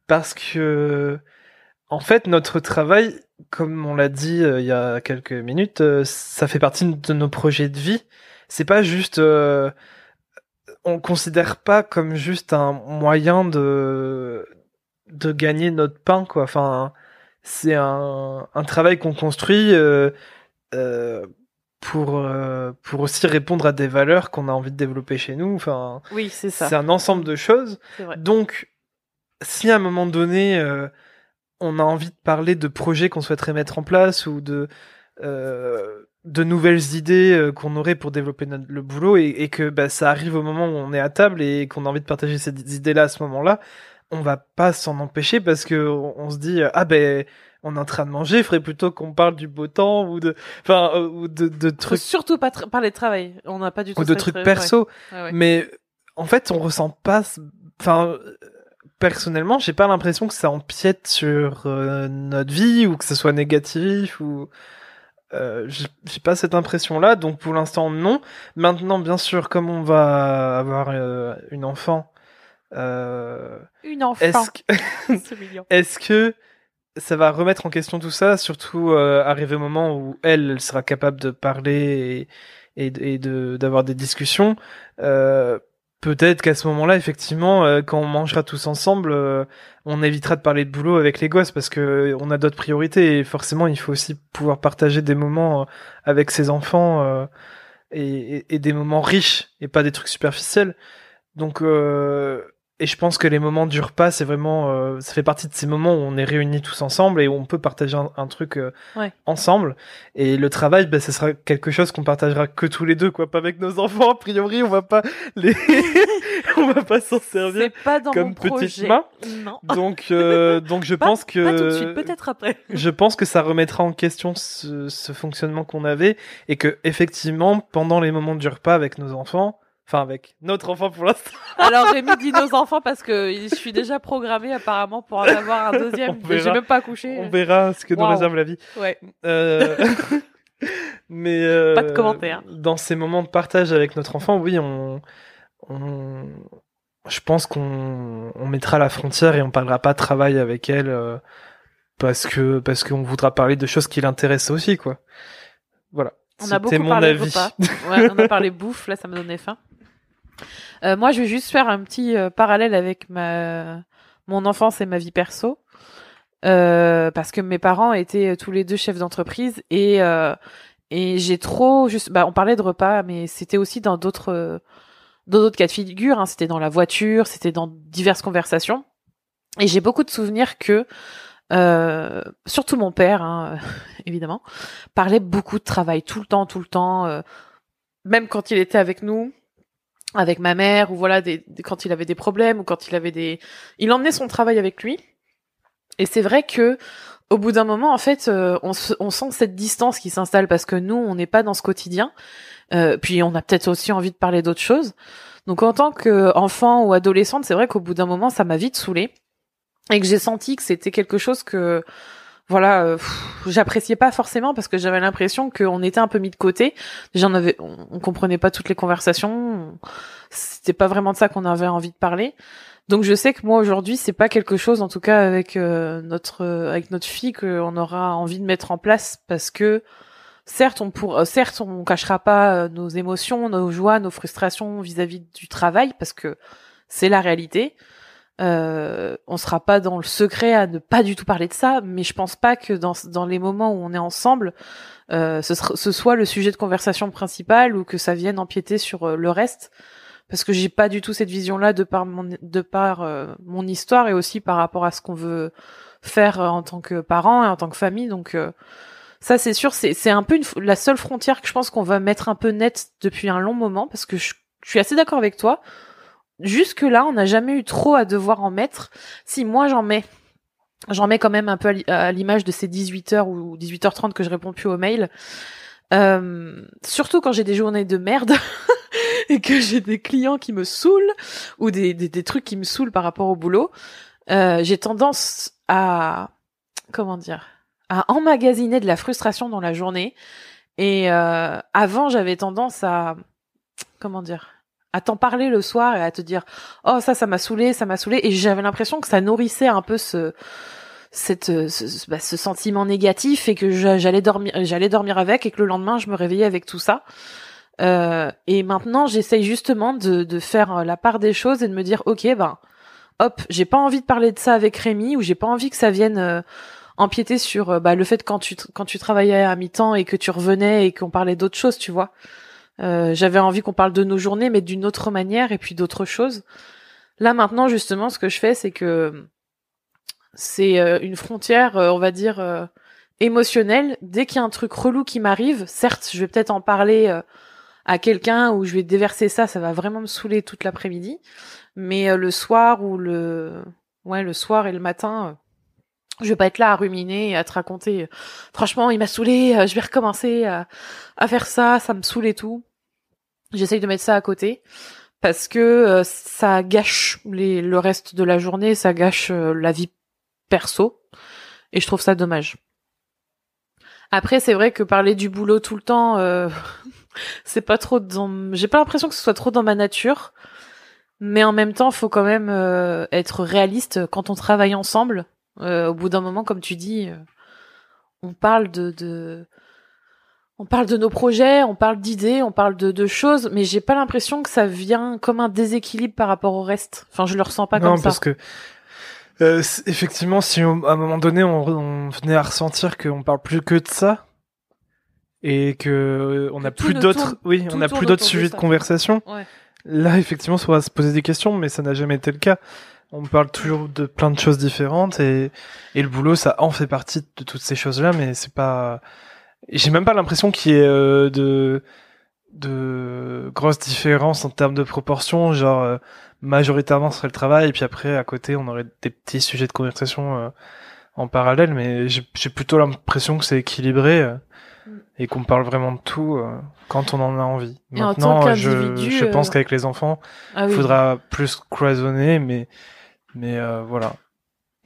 parce que, en fait, notre travail, comme on l'a dit euh, il y a quelques minutes, euh, ça fait partie de nos projets de vie. C'est pas juste on considère pas comme juste un moyen de de gagner notre pain quoi. Enfin c'est un, un travail qu'on construit euh, euh, pour euh, pour aussi répondre à des valeurs qu'on a envie de développer chez nous. Enfin
oui c'est ça.
c'est un ensemble de choses. Donc si à un moment donné euh, on a envie de parler de projets qu'on souhaiterait mettre en place ou de euh, de nouvelles idées euh, qu'on aurait pour développer notre, le boulot et, et que bah, ça arrive au moment où on est à table et qu'on a envie de partager ces idées-là à ce moment-là, on va pas s'en empêcher parce que on, se dit ah ben on est en train de manger, il faudrait plutôt qu'on parle du beau temps ou de enfin euh, ou de, de trucs
surtout pas parler de travail, on n'a pas du tout
ou de trucs perso. Mais en fait, on ressent pas enfin personnellement, j'ai pas l'impression que ça empiète sur euh, notre vie ou que ce soit négatif ou euh, j'ai pas cette impression-là, donc pour l'instant non. Maintenant, bien sûr, comme on va avoir euh, une enfant,
euh, une enfant, est-ce
que, est que ça va remettre en question tout ça, surtout euh, arrivé au moment où elle, elle sera capable de parler et, et, et de d'avoir des discussions? Euh, peut-être qu'à ce moment-là, effectivement, euh, quand on mangera tous ensemble, euh, on évitera de parler de boulot avec les gosses parce que euh, on a d'autres priorités et forcément, il faut aussi pouvoir partager des moments avec ses enfants et, et, des moments riches et pas des trucs superficiels. Donc, et je pense que les moments du repas, c'est vraiment, euh, ça fait partie de ces moments où on est réunis tous ensemble et où on peut partager un, truc euh, ensemble. Et le travail, ben, ce sera quelque chose qu'on partagera que tous les deux, quoi, pas avec nos enfants. A priori, on va pas les, on va pas s'en servir
pas dans
comme
petite
main. Non. Donc, euh, donc je pense que
pas tout de suite, peut-être après.
je pense que ça remettra en question ce, ce fonctionnement qu'on avait et que effectivement, pendant les moments du repas avec nos enfants Enfin, avec notre enfant pour l'instant.
Alors, j'ai mis dit nos enfants parce que je suis déjà programmée apparemment pour en avoir un deuxième. J'ai même pas accouché.
On verra ce que nous réserve la vie.
Ouais.
Euh... Mais euh...
pas de commentaires.
Dans ces moments de partage avec notre enfant, oui, on, on... je pense qu'on on mettra la frontière et on parlera pas de travail avec elle euh, parce que parce qu'on voudra parler de choses qui l'intéressent aussi, quoi. Voilà.
On a beaucoup mon parlé avis. repas. Ouais, on a parlé bouffe. Là, ça me donnait faim. Euh, moi, je vais juste faire un petit euh, parallèle avec ma mon enfance et ma vie perso. Euh, parce que mes parents étaient tous les deux chefs d'entreprise et et j'ai trop juste bah on parlait de repas mais c'était aussi dans d'autres dans d'autres cas de figure hein. c'était dans la voiture c'était dans diverses conversations et j'ai beaucoup de souvenirs que surtout mon père hein, évidemment parlait beaucoup de travail tout le temps tout le temps même quand il était avec nous avec ma mère ou voilà des, quand il avait des problèmes ou quand il avait des il emmenait son travail avec lui. Et c'est vrai que au bout d'un moment en fait euh, on, on, sent cette distance qui s'installe parce que nous on n'est pas dans ce quotidien. Euh, puis on a peut-être aussi envie de parler d'autres choses. Donc en tant qu'enfant ou adolescente c'est vrai qu'au bout d'un moment ça m'a vite saoulée. Et que j'ai senti que c'était quelque chose que voilà, euh, j'appréciais pas forcément parce que j'avais l'impression qu'on était un peu mis de côté. Déjà, on on, comprenait pas toutes les conversations. C'était pas vraiment de ça qu'on avait envie de parler. Donc, je sais que moi aujourd'hui, c'est pas quelque chose, en tout cas avec euh, notre avec notre fille, qu'on aura envie de mettre en place parce que certes, on pour, euh, certes, on cachera pas nos émotions, nos joies, nos frustrations vis-à-vis -vis du travail parce que c'est la réalité. Euh, on sera pas dans le secret à ne pas du tout parler de ça, mais je pense pas que dans, dans les moments où on est ensemble, euh, ce, ce, soit le sujet de conversation principal ou que ça vienne empiéter sur euh, le reste, parce que j'ai pas du tout cette vision-là de par mon de par euh, mon histoire et aussi par rapport à ce qu'on veut faire en tant que parent et en tant que famille. Donc ça, c'est sûr, c'est c'est un peu une, la seule frontière que je pense qu'on va mettre un peu nette depuis un long moment, parce que je suis assez d'accord avec toi jusque là, on n'a jamais eu trop à devoir en mettre. Si moi j'en mets, j'en mets quand même un peu à l'image de ces 18h ou 18h30 que je réponds plus aux mails. Euh, surtout quand j'ai des journées de merde et que j'ai des clients qui me saoulent ou des, des, trucs qui me saoulent par rapport au boulot, euh, j'ai tendance à comment dire à emmagasiner de la frustration dans la journée. Et euh, avant, j'avais tendance à comment dire à t'en parler le soir et à te dire oh ça ça m'a saoulé ça m'a saoulé. Et j'avais l'impression que ça nourrissait un peu ce cette ce, bah, ce sentiment négatif et que j'allais dormir j'allais dormir avec et que le lendemain je me réveillais avec tout ça. Euh, et maintenant j'essaye justement de, de faire la part des choses et de me dire ok ben hop j'ai pas envie de parler de ça avec Rémi ou j'ai pas envie que ça vienne euh, empiéter sur euh, bah, le fait quand tu quand tu travaillais à mi-temps et que tu revenais et qu'on parlait d'autres choses tu vois euh, j'avais envie qu'on parle de nos journées, mais d'une autre manière et puis d'autres choses. Là maintenant, justement, ce que je fais, c'est que c'est euh, une frontière, euh, on va dire, émotionnelle. Dès qu'il y a un truc relou qui m'arrive, certes, je vais peut-être en parler à quelqu'un ou je vais déverser ça, ça va vraiment me saouler toute l'après-midi. Mais le soir ou le, ouais, le soir et le matin, je vais pas être là à ruminer et à te raconter. Franchement, il m'a saoulé. je vais recommencer à, à faire ça, ça me saoule et tout. J'essaye de mettre ça à côté parce que euh, ça gâche le reste de la journée, ça gâche euh, la vie perso et je trouve ça dommage. Après, c'est vrai que parler du boulot tout le temps, euh, c'est pas trop dans. J'ai pas l'impression que ce soit trop dans ma nature, mais en même temps, faut quand même être réaliste quand on travaille ensemble. Au bout d'un moment, comme tu dis, on parle de, de on parle de nos projets, on parle d'idées, on parle de, choses, mais j'ai pas l'impression que ça vient comme un déséquilibre par rapport au reste. Enfin, je le ressens pas comme ça.
Non, parce que euh, effectivement, si à un moment donné on, venait à ressentir qu'on parle plus que de ça et que euh, on a plus d'autres, oui, on a plus d'autres sujets de, conversation. Là, effectivement, ça va se poser des questions, mais ça n'a jamais été le cas. On parle toujours de plein de choses différentes et, et le boulot, ça en fait partie de toutes ces choses-là, mais c'est pas j'ai même pas l'impression qu'il y ait euh, de de grosses différences en termes de proportions, genre euh, majoritairement ce serait le travail, et puis après à côté on aurait des petits sujets de conversation euh, en parallèle, mais j'ai plutôt l'impression que c'est équilibré mm. et qu'on parle vraiment de tout quand on en a envie. Maintenant, je, je pense qu'avec les enfants, il ah faudra plus cloisonner, mais mais voilà.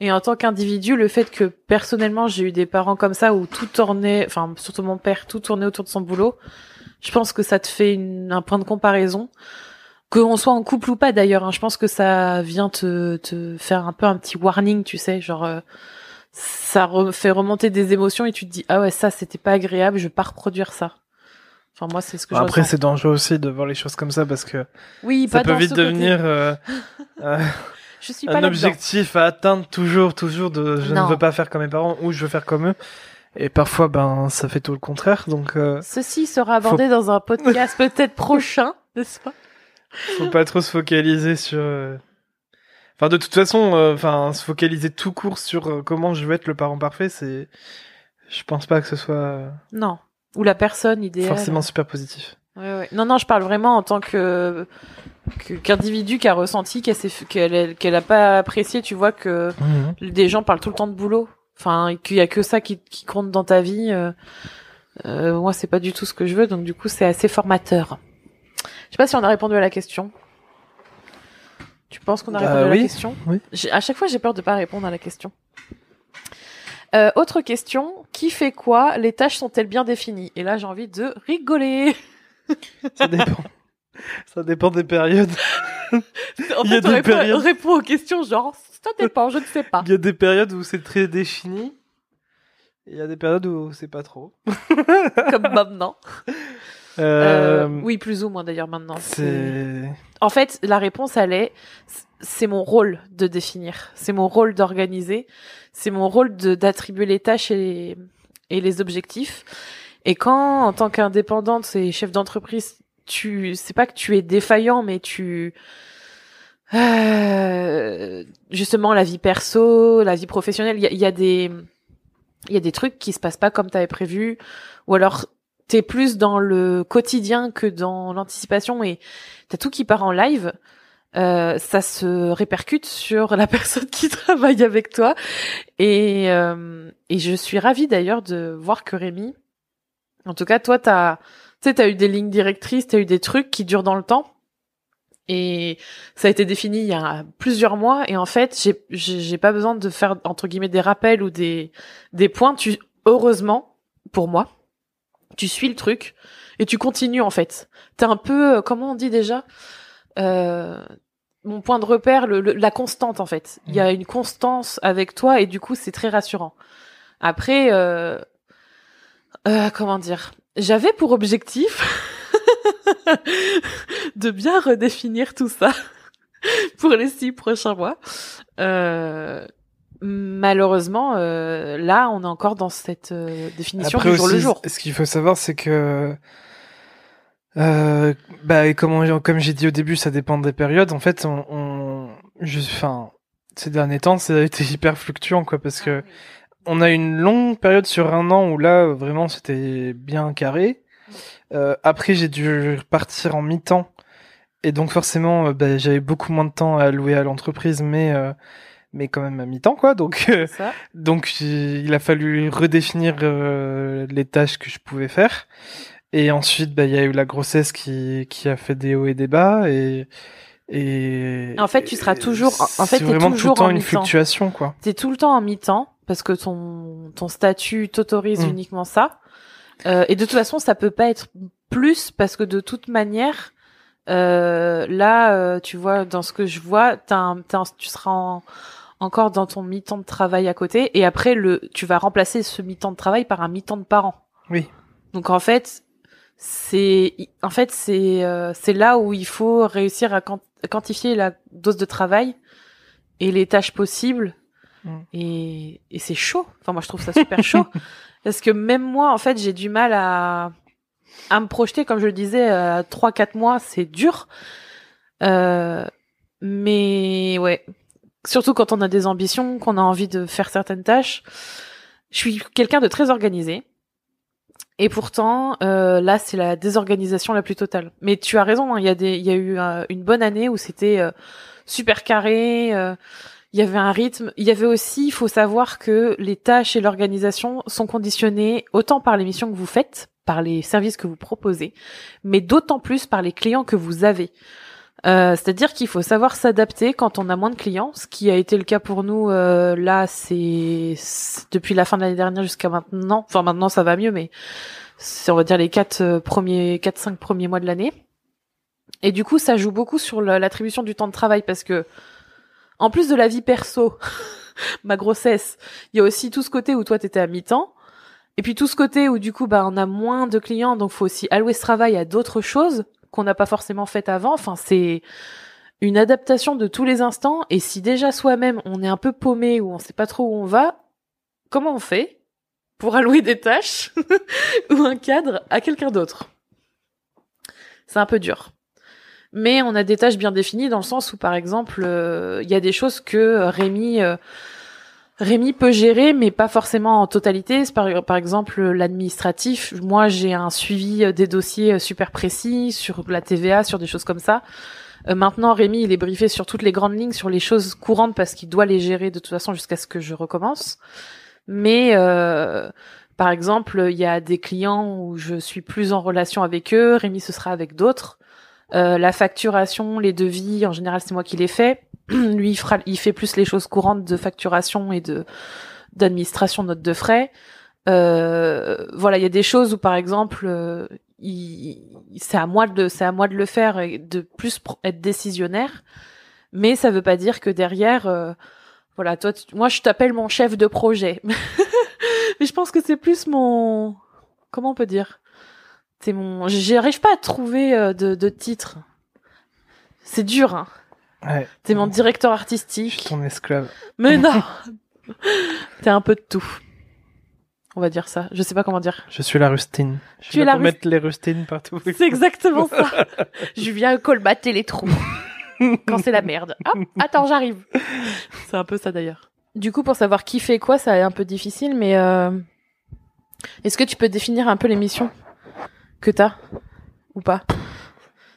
Et en tant qu'individu, le fait que personnellement j'ai eu des parents comme ça où tout tournait, enfin surtout mon père, tout tournait autour de son boulot, je pense que ça te fait une, un point de comparaison. Qu'on soit en couple ou pas d'ailleurs, hein, je pense que ça vient te, te faire un peu un petit warning, tu sais, genre euh, ça fait remonter des émotions et tu te dis ah ouais ça c'était pas agréable, je vais pas reproduire ça. Enfin moi c'est ce que je
Après c'est dangereux aussi de voir les choses comme ça parce que oui, ça peut vite devenir euh, euh, je suis pas un objectif à atteindre toujours, toujours de je ne veux pas faire comme mes parents ou je veux faire comme eux. Et parfois, ben, ça fait tout le contraire. Donc, euh,
ceci sera abordé dans un podcast peut-être prochain, n'est-ce pas?
Faut pas trop se focaliser sur. Euh, enfin, de toute façon, euh, enfin, se focaliser tout court sur comment je veux être le parent parfait, c'est. Je pense pas que ce soit.
Non. Ou la personne idéale.
Forcément super positif.
Ouais, ouais. Non, non, je parle vraiment en tant que qu'individu qui a ressenti qu'elle qu'elle a pas apprécié. Tu vois que mhm. des gens parlent tout le temps de boulot. Enfin, qu'il y a que ça qui, qui compte dans ta vie. Euh, euh, moi, c'est pas du tout ce que je veux. Donc, du coup, c'est assez formateur. Je sais pas si on a répondu à la question. Tu penses qu'on a répondu à la bah question?
Oui.
À chaque fois, j'ai peur de pas répondre à la question. Euh, autre question, qui fait quoi? Les tâches sont-elles bien définies? Et là, j'ai envie de rigoler.
Ça dépend. Ça dépend des périodes.
en fait, on
périodes-
on répond aux questions genre, ça dépend, je ne sais pas.
Il y a des périodes où c'est très défini. Il y a des périodes où c'est pas trop.
Comme maintenant.
Euh,
Euh, oui, plus ou moins d'ailleurs maintenant.
C'est.
En fait, la réponse, elle est, c'est mon rôle de définir, c'est mon rôle d'organiser, c'est mon rôle d'attribuer les tâches et les, et les objectifs. Et quand, en tant qu'indépendante et chef d'entreprise, tu, c'est pas que tu es défaillant, mais tu, euh, justement, la vie perso, la vie professionnelle, il y a, des, il y a des trucs qui se passent pas comme t'avais prévu, ou alors t'es plus dans le quotidien que dans l'anticipation et t'as tout qui part en live. Euh, ça se répercute sur la personne qui travaille avec toi et euh, et je suis ravie d'ailleurs de voir que Rémi en tout cas toi t'as tu sais t'as eu des lignes directrices t'as eu des trucs qui durent dans le temps. Et ça a été défini il y a plusieurs mois. Et en fait j'ai j'ai pas besoin de faire entre guillemets des rappels ou des des points. Tu heureusement pour moi tu suis le truc et tu continues en fait. T'es un peu euh, comment on dit déjà euh, mon point de repère, le, le- la constante en fait. Il y a une constance avec toi et du coup c'est très rassurant. Après, euh, euh, comment dire, j'avais pour objectif de bien redéfinir tout ça pour les six prochains mois. Euh, malheureusement, euh, là, on est encore dans cette euh, définition
Après
du jour
aussi,
le jour.
ce qu'il faut savoir, c'est que, euh, bah, comme, on- comme j'ai dit au début, ça dépend des périodes. En fait, on, on je, enfin, ces derniers temps, ça a été hyper fluctuant, quoi, parce que on a une longue période sur un an où là, vraiment, c'était bien carré. Euh, après, j'ai dû repartir en mi-temps. Et donc, forcément, euh, bah, j'avais beaucoup moins de temps à allouer à l'entreprise, mais, euh, mais quand même à mi-temps, quoi. Donc, euh, donc il a fallu redéfinir euh, les tâches que je pouvais faire. Et ensuite, bah, il y a eu la grossesse qui, qui a fait des hauts et des bas. Et, et
En fait, tu seras toujours- en fait,
c'est vraiment
toujours
tout le temps
en
une fluctuation, quoi.
T'es tout le temps en mi-temps parce que ton ton statut t'autorise
Mm.
uniquement ça. Euh, et de toute façon, ça peut pas être plus parce que de toute manière, euh, là, euh, tu vois, dans ce que je vois, t'as un- t'as un- tu seras en- encore dans ton mi-temps de travail à côté, et après le, tu vas remplacer ce mi-temps de travail par un mi-temps de parent.
Oui.
Donc en fait, c'est, en fait, c'est, euh, c'est là où il faut réussir à quant- quantifier la dose de travail et les tâches possibles.
Mm.
Et, et c'est chaud. Enfin, moi, je trouve ça super chaud. Parce que même moi, en fait, j'ai du mal à, à me projeter, comme je le disais, à 3-4 mois, c'est dur. Euh, mais ouais. Surtout quand on a des ambitions, qu'on a envie de faire certaines tâches. Je suis quelqu'un de très organisé. Et pourtant, euh, là, c'est la désorganisation la plus totale. Mais tu as raison, hein, il y a des, y a eu euh, une bonne année où c'était euh, super carré. Il y avait un rythme. Il y avait aussi, il faut savoir que les tâches et l'organisation sont conditionnées autant par les missions que vous faites, par les services que vous proposez, mais d'autant plus par les clients que vous avez. Euh, C'est-à-dire qu'il faut savoir s'adapter quand on a moins de clients, ce qui a été le cas pour nous euh, là, c'est depuis la fin de l'année dernière jusqu'à maintenant. Enfin maintenant ça va mieux, mais c'est on va dire les quatre euh, premiers, quatre cinq premiers mois de l'année. Et du coup, ça joue beaucoup sur l'attribution du temps de travail parce que en plus de la vie perso, ma grossesse, il y a aussi tout ce côté où toi t'étais à mi-temps. Et puis tout ce côté où du coup bah on a moins de clients donc faut aussi allouer ce travail à d'autres choses qu'on n'a pas forcément faites avant. Enfin c'est une adaptation de tous les instants et si déjà soi-même on est un peu paumé ou on sait pas trop où on va, comment on fait pour allouer des tâches ou un cadre à quelqu'un d'autre? C'est un peu dur. Mais on a des tâches bien définies dans le sens où par exemple euh, il y a des choses que euh, Rémi euh, Rémi peut gérer, mais pas forcément en totalité. Par, exemple, l'administratif, moi j'ai un suivi euh, des dossiers super précis sur la TVA, sur des choses comme ça. Maintenant, Rémi, il est briefé sur toutes les grandes lignes, sur les choses courantes, parce qu'il doit les gérer de toute façon jusqu'à ce que je recommence. Mais par exemple, il y a des clients où je suis plus en relation avec eux, Rémi ce sera avec d'autres. Euh, la facturation, les devis, en général c'est moi qui les fais. Lui, il, fera, il fait plus les choses courantes de facturation et de d'administration de notes de frais. Euh, voilà, il y a des choses où par exemple, euh, c'est à moi de c'est à moi de le faire et de plus être décisionnaire. Mais ça veut pas dire que derrière, euh, voilà, toi, tu- moi je t'appelle mon chef de projet. Mais je pense que c'est plus mon, comment on peut dire, c'est mon, j'arrive pas à trouver euh, de, de titre. C'est dur, hein.
Ouais.
T'es mon directeur
Je suis
artistique.
ton esclave.
Mais non T'es un peu de tout. On va dire ça. Je sais pas comment dire.
Je suis la rustine. Je
Tu es
là
la
pour mettre les rustines partout.
C'est exactement ça. Je viens colmater les trous. Quand c'est la merde. Hop, attends, j'arrive. C'est un peu ça d'ailleurs. Du coup, pour savoir qui fait quoi, ça est un peu difficile, mais euh... est-ce que tu peux définir un peu les missions que t'as ou pas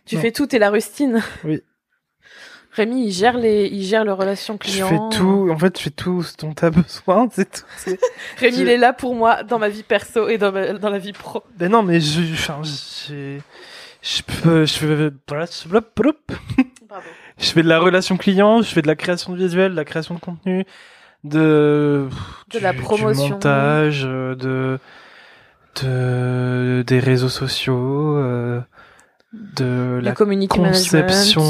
Tu
Non.
fais tout, t'es la rustine.
Oui.
Rémi, il gère les, il gère le relation
Je
client.
fais tout, en fait, je fais tout ce dont t'as besoin, c'est tout.
Rémi,
Je-
il est là pour moi dans ma vie perso et dans, ma- dans la vie pro.
Ben non, mais je, enfin, j'ai, je peux, je fais, je fais de la relation client, je fais de la création de visuel, de la création de contenu, de,
De la promotion.
du montage, euh, de, de, des réseaux sociaux, euh, de
Le
la conception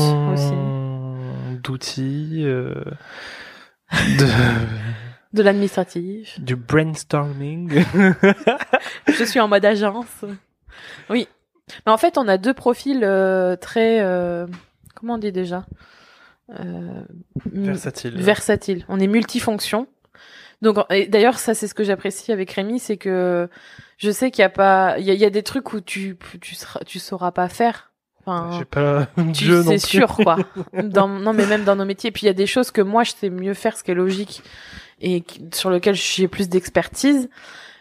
d'outils, euh, de,
De l'administratif.
du brainstorming.
Je suis en mode agence. Oui. Mais en fait, on a deux profils euh, très. euh, comment on dit déjà euh, m-
Versatile.
Versatiles. On est multifonction. Donc, d'ailleurs, ça, c'est ce que j'apprécie avec Rémi, c'est que je sais qu'il y a pas, il y a, il y a des trucs où tu, tu seras, tu sauras pas faire. Enfin,
J'ai pas
tu-
Dieu non
c'est sûr quoi. dans, non mais même dans nos métiers. Puis il y a des choses que moi je sais mieux faire ce qui est logique et sur lequel j'ai plus d'expertise.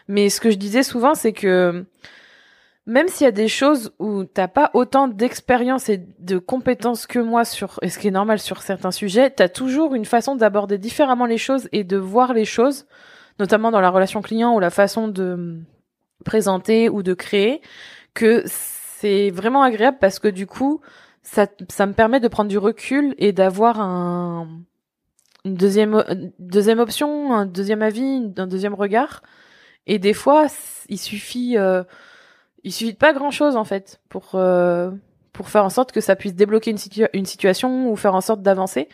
Mais ce que je disais souvent c'est que même s'il y a des choses où t'as pas autant d'expérience et de compétences que moi sur et ce qui est normal sur certains sujets t'as toujours une façon d'aborder différemment les choses et de voir les choses notamment dans la relation client ou la façon de présenter ou de créer que c'est vraiment agréable parce que du coup, ça, ça me permet de prendre du recul et d'avoir un, une deuxième, deuxième option, un deuxième avis, un deuxième regard. Et des fois, il suffit, euh, il suffit pas grand chose en fait pour euh, pour faire en sorte que ça puisse débloquer une situation ou faire en sorte d'avancer.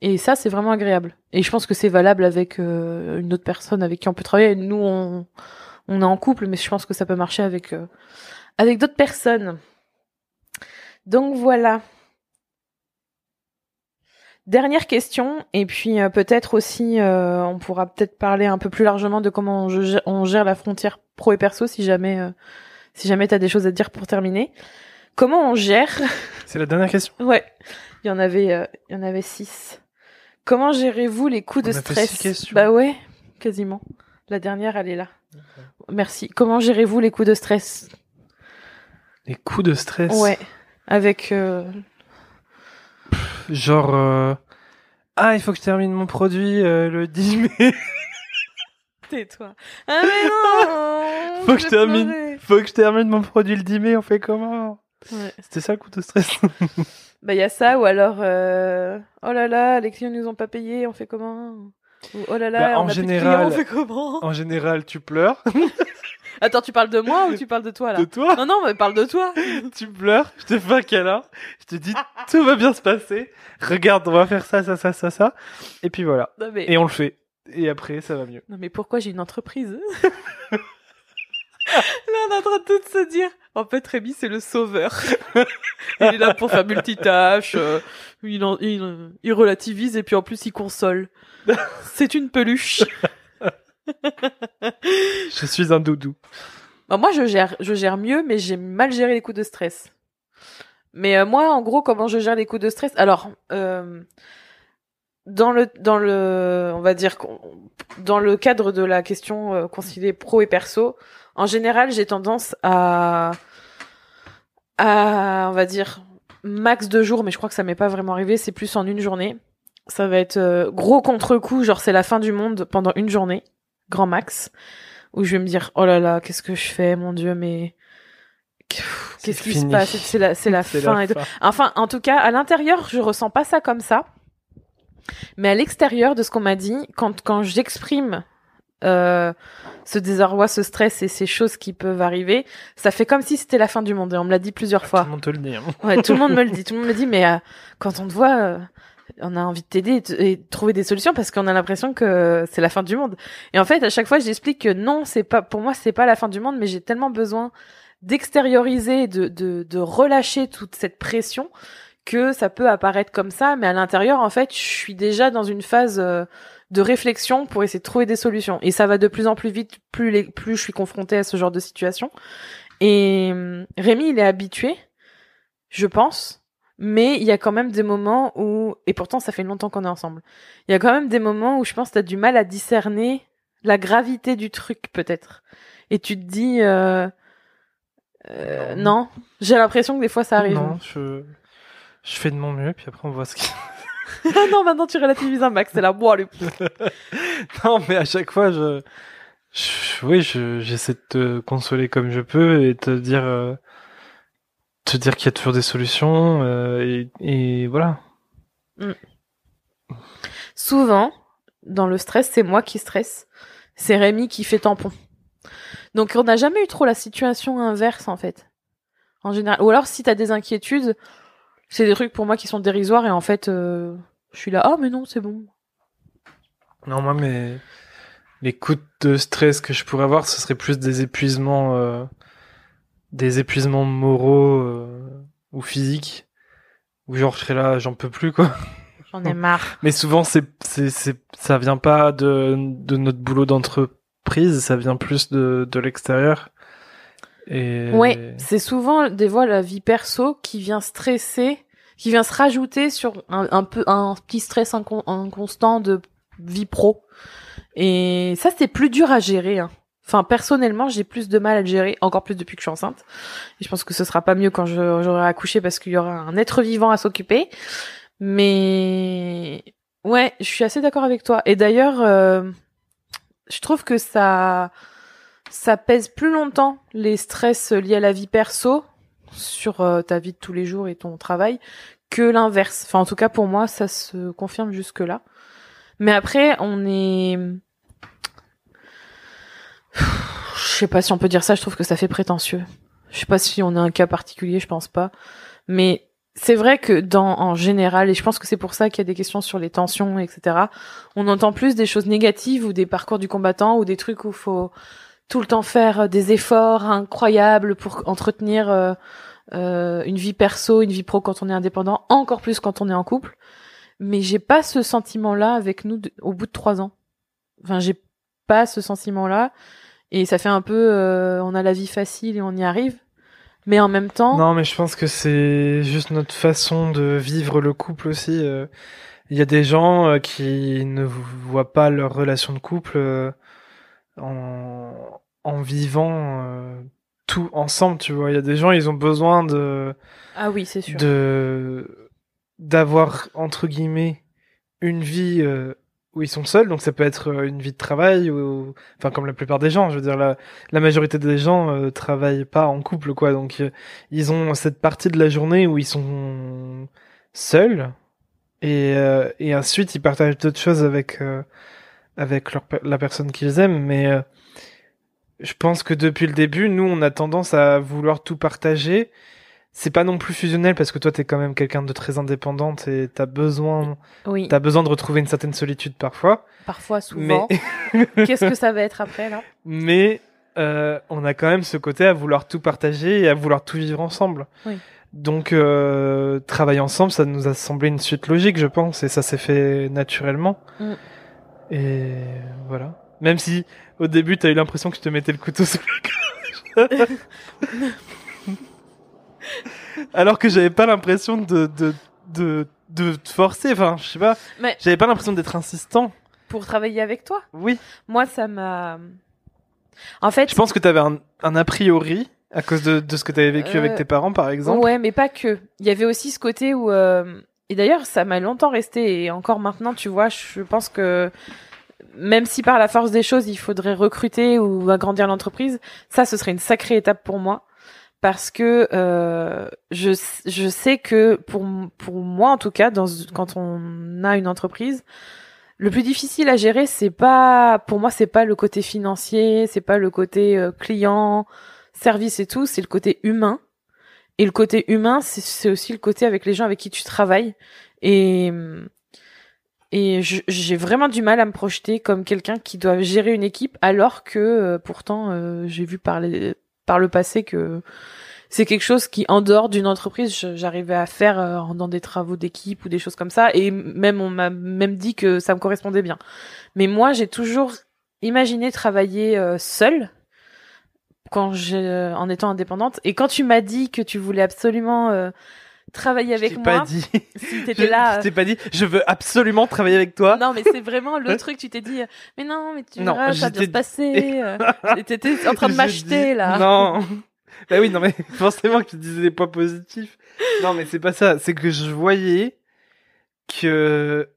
Et ça, c'est vraiment agréable. Et je pense que c'est valable avec euh, une autre personne avec qui on peut travailler. Nous, on, on est en couple, mais je pense que ça peut marcher avec euh, avec d'autres personnes. Donc voilà. Dernière question, et puis euh, peut-être aussi, euh, on pourra peut-être parler un peu plus largement de comment on gère, on gère la frontière pro et perso, si jamais, euh, si jamais t'as des choses à dire pour terminer. Comment on gère
C'est la dernière question.
Ouais, il y en avait, il y en avait six. Comment gérez-vous les coups
On
de
a fait
stress?
six questions.
Bah ouais, quasiment. La dernière, elle est là. Merci. Comment gérez-vous les coups de stress?
Les coups de stress?
Ouais, avec euh,
Genre, euh, ah, il faut que je termine mon produit euh, le 10 mai.
Tais-toi. Ah mais non
Faut que
je
termine. faut que je termine mon produit le 10 mai. On fait comment?
Ouais.
C'était ça le coup de stress?
Bah il y a ça ou alors euh, oh là là les clients nous ont pas payé on fait comment? Ou oh là là
Bah,
on
en
a plus de
général-
clients, on fait comment
en général, tu pleures.
Attends tu parles de moi ou tu parles de toi là
De toi,
Non non mais parle de toi.
tu pleures. Je te fais un câlin. Je te dis tout va bien se passer. Regarde, on va faire ça, ça, ça, ça, ça. Et puis voilà.
Non mais
Et on le fait. Et après, ça va mieux.
non mais pourquoi j'ai une entreprise Là on est en train de tout se dire en fait Rémi c'est le sauveur. il est là pour faire multitâche, euh, il, en- il, euh, il relativise et puis en plus il console. C'est une peluche.
Je suis un doudou.
Bah, moi, je gère, je gère mieux, mais j'ai mal géré les coups de stress. Mais euh, moi, en gros, comment je gère les coups de stress? Alors, euh, dans le, dans le, on va dire, dans le cadre de la question euh, concilier pro et perso, en général, j'ai tendance à, à, on va dire, max deux jours, mais je crois que ça m'est pas vraiment arrivé. C'est plus en une journée. Ça va être euh, gros contre-coup, genre c'est la fin du monde pendant une journée, grand max où je vais me dire oh là là qu'est-ce que je fais mon dieu mais qu'est-ce qui se passe? C'est la c'est la fin
la
et
fin.
enfin en tout cas à l'intérieur je ressens pas ça comme ça mais à l'extérieur de ce qu'on m'a dit quand quand j'exprime euh, ce désarroi, ce stress et ces choses qui peuvent arriver, ça fait comme si c'était la fin du monde. Et on me l'a dit plusieurs fois.
Tout le monde te le dit. hein.
Ouais, tout le monde me le dit. Tout le monde me dit, mais euh, quand on te voit, euh, on a envie de t'aider et, et de trouver des solutions parce qu'on a l'impression que c'est la fin du monde. Et en fait, à chaque fois, j'explique que non, c'est pas, pour moi, c'est pas la fin du monde, mais j'ai tellement besoin d'extérioriser, de, de, de relâcher toute cette pression que ça peut apparaître comme ça, mais à l'intérieur, en fait, je suis déjà dans une phase euh, de réflexion pour essayer de trouver des solutions. Et ça va de plus en plus vite, plus, les, plus je suis confrontée à ce genre de situation. Et hum, Rémi, il est habitué, je pense, mais il y a quand même des moments où, et pourtant ça fait longtemps qu'on est ensemble, il y a quand même des moments où je pense que tu as du mal à discerner la gravité du truc, peut-être. Et tu te dis, euh, euh, non, j'ai l'impression que des fois ça arrive.
Non, je, je fais de mon mieux, puis après on voit ce qui.
Ah non, maintenant tu relativises un max, c'est la boire, le
non, mais à chaque fois, je, je- oui, je, j'essaie de te consoler comme je peux et te dire, euh, te dire qu'il y a toujours des solutions euh, et, et voilà.
Souvent, dans le stress, c'est moi qui stresse. C'est Rémi qui fait tampon. Donc on n'a jamais eu trop la situation inverse en fait. En général. Ou alors si t'as des inquiétudes, c'est des trucs pour moi qui sont dérisoires et en fait euh, je suis là, oh mais non, c'est bon.
Non, moi, mes, les coups de stress que je pourrais avoir, ce serait plus des épuisements, euh, des épuisements moraux euh, ou physiques, où genre je serais là, j'en peux plus quoi.
J'en ai marre.
Mais souvent, c'est, c'est, c'est, ça vient pas de, de notre boulot d'entreprise, ça vient plus de, de l'extérieur. Et
Ouais, c'est souvent des fois la vie perso qui vient stresser, qui vient se rajouter sur un, peu un petit stress incon- inconstant de vie pro. Et ça c'est plus dur à gérer. hein. Enfin personnellement j'ai plus de mal à le gérer, encore plus depuis que je suis enceinte. Et je pense que ce sera pas mieux quand j'aurai accouché parce qu'il y aura un être vivant à s'occuper. Mais ouais, je suis assez d'accord avec toi. Et d'ailleurs, euh, je trouve que ça ça pèse plus longtemps les stress liés à la vie perso sur euh, ta vie de tous les jours et ton travail que l'inverse. Enfin, en tout cas, pour moi, ça se confirme jusque-là. Mais après, on est... Je sais pas si on peut dire ça, je trouve que ça fait prétentieux. Je sais pas si on a un cas particulier, je pense pas. Mais c'est vrai que dans, en général, et je pense que c'est pour ça qu'il y a des questions sur les tensions, etc., on entend plus des choses négatives ou des parcours du combattant ou des trucs où faut tout le temps faire euh, des efforts incroyables pour entretenir euh, euh, une vie perso, une vie pro quand on est indépendant, encore plus quand on est en couple. Mais j'ai pas ce sentiment-là avec nous au bout de trois ans. Enfin, j'ai pas ce sentiment-là. Et ça fait un peu, euh, on a la vie facile et on y arrive. Mais en même temps,
Non, mais je pense que c'est juste notre façon de vivre le couple aussi. euh. Il y a des gens qui ne voient pas leur relation de couple en, en vivant euh, tout ensemble, tu vois. Il y a des gens, ils ont besoin de
ah oui, c'est sûr.
de d'avoir entre guillemets une vie euh, où ils sont seuls. Donc ça peut être euh, une vie de travail ou enfin comme la plupart des gens. Je veux dire la la majorité des gens euh, travaillent pas en couple quoi. Donc euh, ils ont cette partie de la journée où ils sont seuls. Et euh, et ensuite ils partagent d'autres choses avec euh, avec leur, la personne qu'ils aiment. Mais euh, je pense que depuis le début nous on a tendance à vouloir tout partager. C'est pas non plus fusionnel parce que toi t'es quand même quelqu'un de très indépendante et t'as besoin
Oui,
t'as besoin de retrouver une certaine solitude parfois.
Parfois,
mais
souvent. Qu'est-ce que ça va être après, là?
Mais euh, on a quand même ce côté à vouloir tout partager et à vouloir tout vivre ensemble.
Oui.
donc euh, travailler ensemble ça nous a semblé une suite logique je pense et ça s'est fait naturellement.
Mm.
et voilà même si au début t'as eu l'impression que je te mettais le couteau sous la gorge alors que j'avais pas l'impression de, de, de, de te forcer, enfin, je sais pas.
Mais-
J'avais pas l'impression d'être insistant.
Pour travailler avec toi?
Oui.
Moi, ça m'a... En fait,
Je pense que t'avais un, un a priori à cause de, de ce que t'avais vécu
Euh,
avec tes parents, par exemple.
Ouais, mais pas que. Il y avait aussi ce côté où. euh, Et d'ailleurs, ça m'a longtemps resté, et encore maintenant, tu vois, je pense que même si par la force des choses, il faudrait recruter ou agrandir l'entreprise, ça, ce serait une sacrée étape pour moi. Parce que euh, je, je sais que pour, pour moi, en tout cas, dans, quand on a une entreprise, le plus difficile à gérer, c'est pas, pour moi, c'est pas le côté financier, c'est pas le côté euh, client, service et tout, c'est le côté humain. Et le côté humain, c'est aussi le côté avec les gens avec qui tu travailles. Et, et j'ai vraiment du mal à me projeter comme quelqu'un qui doit gérer une équipe, alors que euh, pourtant, euh, j'ai vu par, par le passé que c'est quelque chose qui, en dehors d'une entreprise, j'arrivais à faire euh, dans des travaux d'équipe ou des choses comme ça. Et même, on m'a même dit que ça me correspondait bien. Mais moi, j'ai toujours imaginé travailler euh, seule quand j'ai, en étant indépendante. Et quand tu m'as dit que tu voulais absolument travailler avec je moi.
Pas dit. Si t'étais là. Je t'ai pas dit. Je veux absolument travailler avec toi.
Non, mais c'est vraiment le truc. Tu t'es dit, mais non, mais tu non, verras, ça va bien se passer. T'étais en train de m'acheter là.
Non. bah oui, non mais forcément que tu disais des points positifs. Non mais c'est pas ça, c'est que je voyais que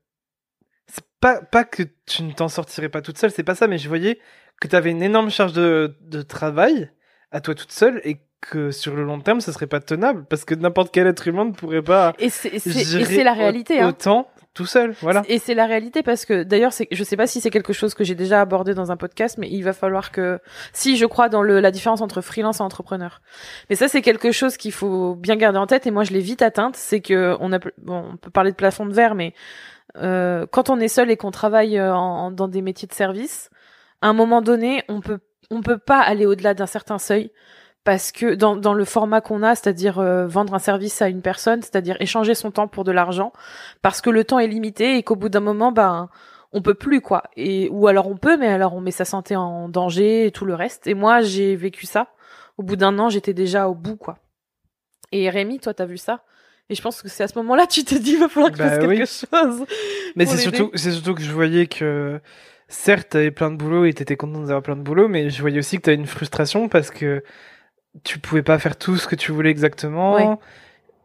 c'est pas pas que tu ne t'en sortirais pas toute seule, c'est pas ça, mais je voyais que tu avais une énorme charge de, de travail à toi toute seule et que sur le long terme, ce serait pas tenable parce que n'importe quel être humain ne pourrait pas.
Et c'est la réalité. Hein.
Autant tout seul, voilà.
Et c'est la réalité parce que d'ailleurs, je sais pas si c'est quelque chose que j'ai déjà abordé dans un podcast, mais il va falloir que, si je crois dans le, la différence entre freelance et entrepreneur. Mais ça, c'est quelque chose qu'il faut bien garder en tête et moi, je l'ai vite atteinte. C'est que on a, bon, on peut parler de plafond de verre, mais euh, quand on est seul et qu'on travaille euh, en, dans des métiers de service, à un moment donné, on peut, on peut pas aller au-delà d'un certain seuil parce que dans, dans le format qu'on a, c'est-à-dire euh, vendre un service à une personne, c'est-à-dire échanger son temps pour de l'argent, parce que le temps est limité et qu'au bout d'un moment, ben on peut plus quoi. Et ou alors on peut, mais alors on met sa santé en danger et tout le reste. Et moi, j'ai vécu ça. Au bout d'un an, j'étais déjà au bout quoi. Et Rémi, toi, t'as vu ça? Et je pense que c'est à ce moment-là, tu te dis, il va falloir que je fasse bah quelque chose.
Mais c'est surtout, c'est surtout que je voyais que certes, t'avais plein de boulot et t'étais content d'avoir plein de boulot, mais je voyais aussi que t'avais une frustration parce que tu pouvais pas faire tout ce que tu voulais exactement.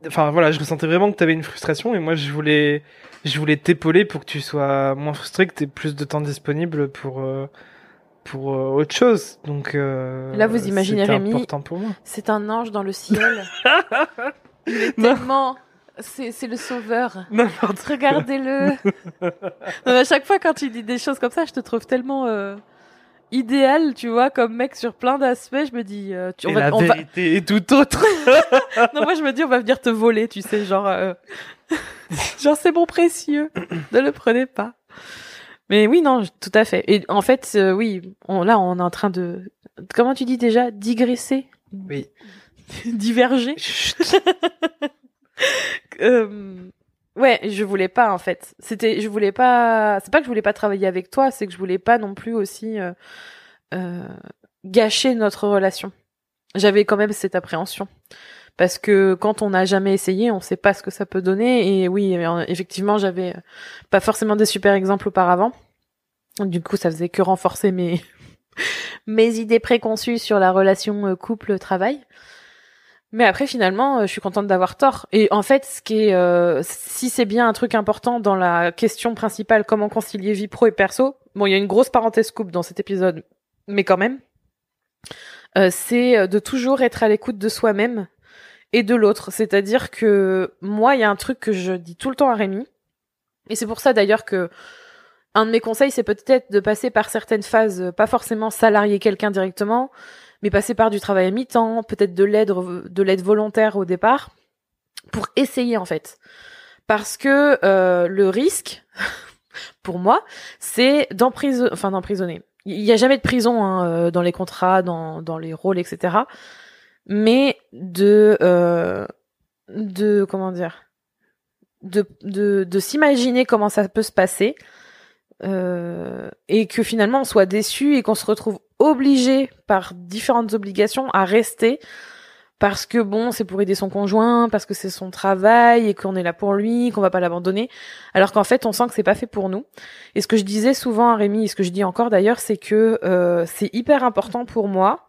Enfin voilà, je ressentais vraiment que tu avais une frustration et moi je voulais je voulais t'épauler pour que tu sois moins frustré, que tu aies plus de temps disponible pour euh, pour euh, autre chose. Donc euh,
là vous imaginez Rémi, c'est un ange dans le ciel. Il est tellement c'est le sauveur. Regardez-le. à chaque fois quand tu dis des choses comme ça, je te trouve tellement idéal, tu vois, comme mec sur plein d'aspects. Je me dis, euh,
tu, on va, la vérité est tout autre.
non, moi je me dis, on va venir te voler, tu sais, genre, euh, genre c'est bon précieux, ne le prenez pas. Mais oui, non, tout à fait. Et en fait, euh, oui, on, là, on est en train de, comment tu dis déjà, digresser?
Oui.
Diverger? euh, Ouais, je voulais pas en fait. C'était, je voulais pas. C'est pas que je voulais pas travailler avec toi, c'est que je voulais pas non plus aussi euh, euh, gâcher notre relation. J'avais quand même cette appréhension parce que quand on n'a jamais essayé, on sait pas ce que ça peut donner. Et oui, effectivement, j'avais pas forcément des super exemples auparavant. Du coup, ça faisait que renforcer mes mes idées préconçues sur la relation euh, couple-travail. Mais après, finalement, euh, je suis contente d'avoir tort. Et en fait, ce qui est, euh, si c'est bien un truc important dans la question principale, comment concilier vie pro et perso. Bon, il y a une grosse parenthèse coupe dans cet épisode, mais quand même, euh, c'est de toujours être à l'écoute de soi-même et de l'autre. C'est-à-dire que moi, il y a un truc que je dis tout le temps à Rémi, et c'est pour ça d'ailleurs que un de mes conseils, c'est peut-être de passer par certaines phases, pas forcément salarier quelqu'un directement, mais passer par du travail à mi-temps, peut-être de l'aide de l'aide volontaire au départ, pour essayer en fait. Parce que euh, le risque, pour moi, c'est d'emprisonner, enfin d'emprisonner. Il n'y a jamais de prison hein, euh, dans les contrats, dans, dans les rôles, etc. Mais de euh, de comment dire, de de, de s'imaginer comment ça peut se passer. Euh, et que finalement on soit déçu et qu'on se retrouve obligé par différentes obligations à rester parce que bon, c'est pour aider son conjoint, parce que c'est son travail et qu'on est là pour lui, qu'on va pas l'abandonner. Alors qu'en fait, on sent que c'est pas fait pour nous. Et ce que je disais souvent à Rémi, et ce que je dis encore d'ailleurs, c'est que euh, c'est hyper important pour moi,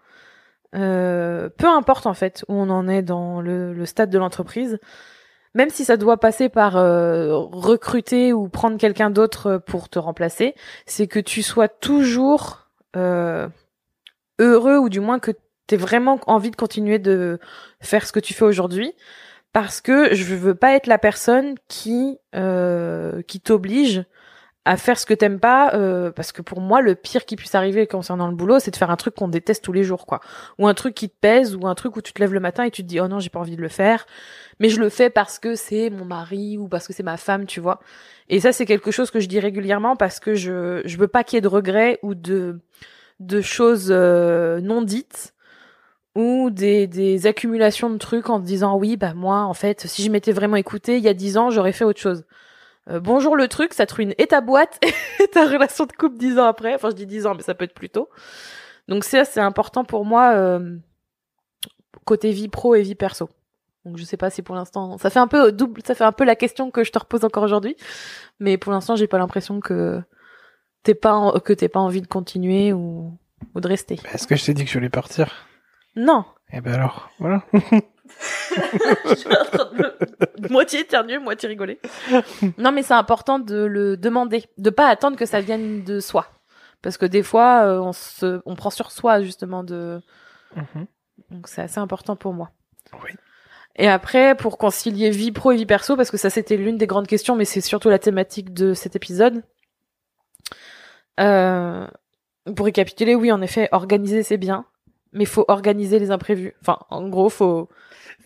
euh, peu importe en fait où on en est dans le, stade de l'entreprise, même si ça doit passer par euh, recruter ou prendre quelqu'un d'autre pour te remplacer, c'est que tu sois toujours euh, heureux ou du moins que tu vraiment envie de continuer de faire ce que tu fais aujourd'hui parce que je veux pas être la personne qui euh, qui t'oblige à faire ce que t'aimes pas euh, parce que pour moi le pire qui puisse arriver concernant le boulot c'est de faire un truc qu'on déteste tous les jours quoi. Ou un truc qui te pèse ou un truc où tu te lèves le matin et tu te dis oh non j'ai pas envie de le faire. Mais je le fais parce que c'est mon mari ou parce que c'est ma femme tu vois. Et ça c'est quelque chose que je dis régulièrement parce que je je veux pas qu'il y ait de regrets ou de de choses euh, non dites ou des, des accumulations de trucs en te disant oui bah moi en fait si je m'étais vraiment écouté il y a dix ans j'aurais fait autre chose euh, bonjour le truc, ça te ruine et ta boîte et ta relation de couple dix ans après. Enfin, je dis dix ans, mais ça peut être plus tôt. Donc ça, c'est important pour moi euh, côté vie pro et vie perso. Donc je sais pas si pour l'instant, ça fait un peu double, ça fait un peu la question que je te repose encore aujourd'hui, mais pour l'instant, j'ai pas l'impression que t'es pas que t'es pas envie de continuer ou, ou de rester.
Est-ce que je t'ai dit que je voulais partir?
Non.
Eh ben alors, voilà.
je suis en train de me... moitié éternuer, moitié rigoler. Non, mais c'est important de le demander, de pas attendre que ça vienne de soi, parce que des fois, euh, on se, on prend sur soi justement de.
Mhm.
Donc c'est assez important pour moi.
Oui.
Et après, pour concilier vie pro et vie perso, parce que ça c'était l'une des grandes questions, mais c'est surtout la thématique de cet épisode. Euh, pour récapituler, oui, en effet, organiser c'est bien, mais faut organiser les imprévus. Enfin, en gros, faut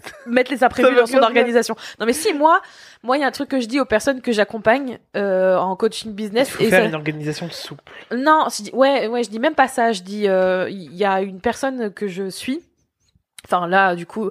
mettre les imprévus dans son organisation. Non, mais si moi, moi, il y a un truc que je dis aux personnes que j'accompagne euh, en coaching
Il
business.
faut
et
faire
ça-
une organisation souple.
non, je dis, ouais, ouais, je dis même pas ça. Je dis, euh, il y a une personne que je suis. Enfin là, du coup,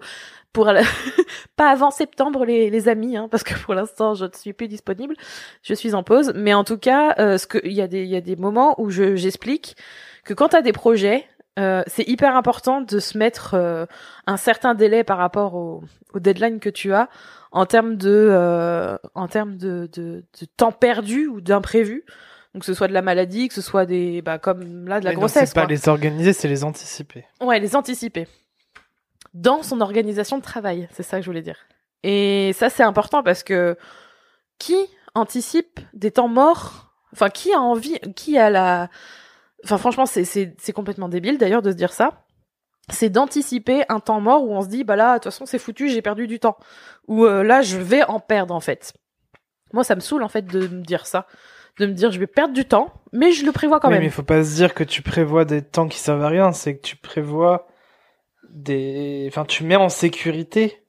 pour la- pas avant septembre, les, les amis, hein, parce que pour l'instant, je ne suis plus disponible. Je suis en pause, mais en tout cas, euh, ce que il y a des, il y a des moments où je j'explique que quand tu as des projets, euh, c'est hyper important de se mettre euh, un certain délai par rapport au, au deadline que tu as en termes de, euh, en termes de, de, de temps perdu ou d'imprévu. Donc que ce soit de la maladie, que ce soit des, bah comme là de la
Mais
grossesse.
C'est pas les organiser, c'est les anticiper.
Ouais, les anticiper. Dans son organisation de travail, c'est ça que je voulais dire. Et ça, c'est important parce que qui anticipe des temps morts? Enfin, qui a envie Qui a la Enfin, franchement, c'est complètement débile d'ailleurs de se dire ça. C'est d'anticiper un temps mort où on se dit bah là, de toute façon, c'est foutu, j'ai perdu du temps. Ou euh, là, je vais en perdre en fait. Moi, ça me saoule en fait de me dire ça, de me dire je vais perdre du temps, mais je le prévois quand
Oui,
même.
mais il faut pas se dire que tu prévois des temps qui servent à rien, c'est que tu prévois des. Enfin, tu mets en sécurité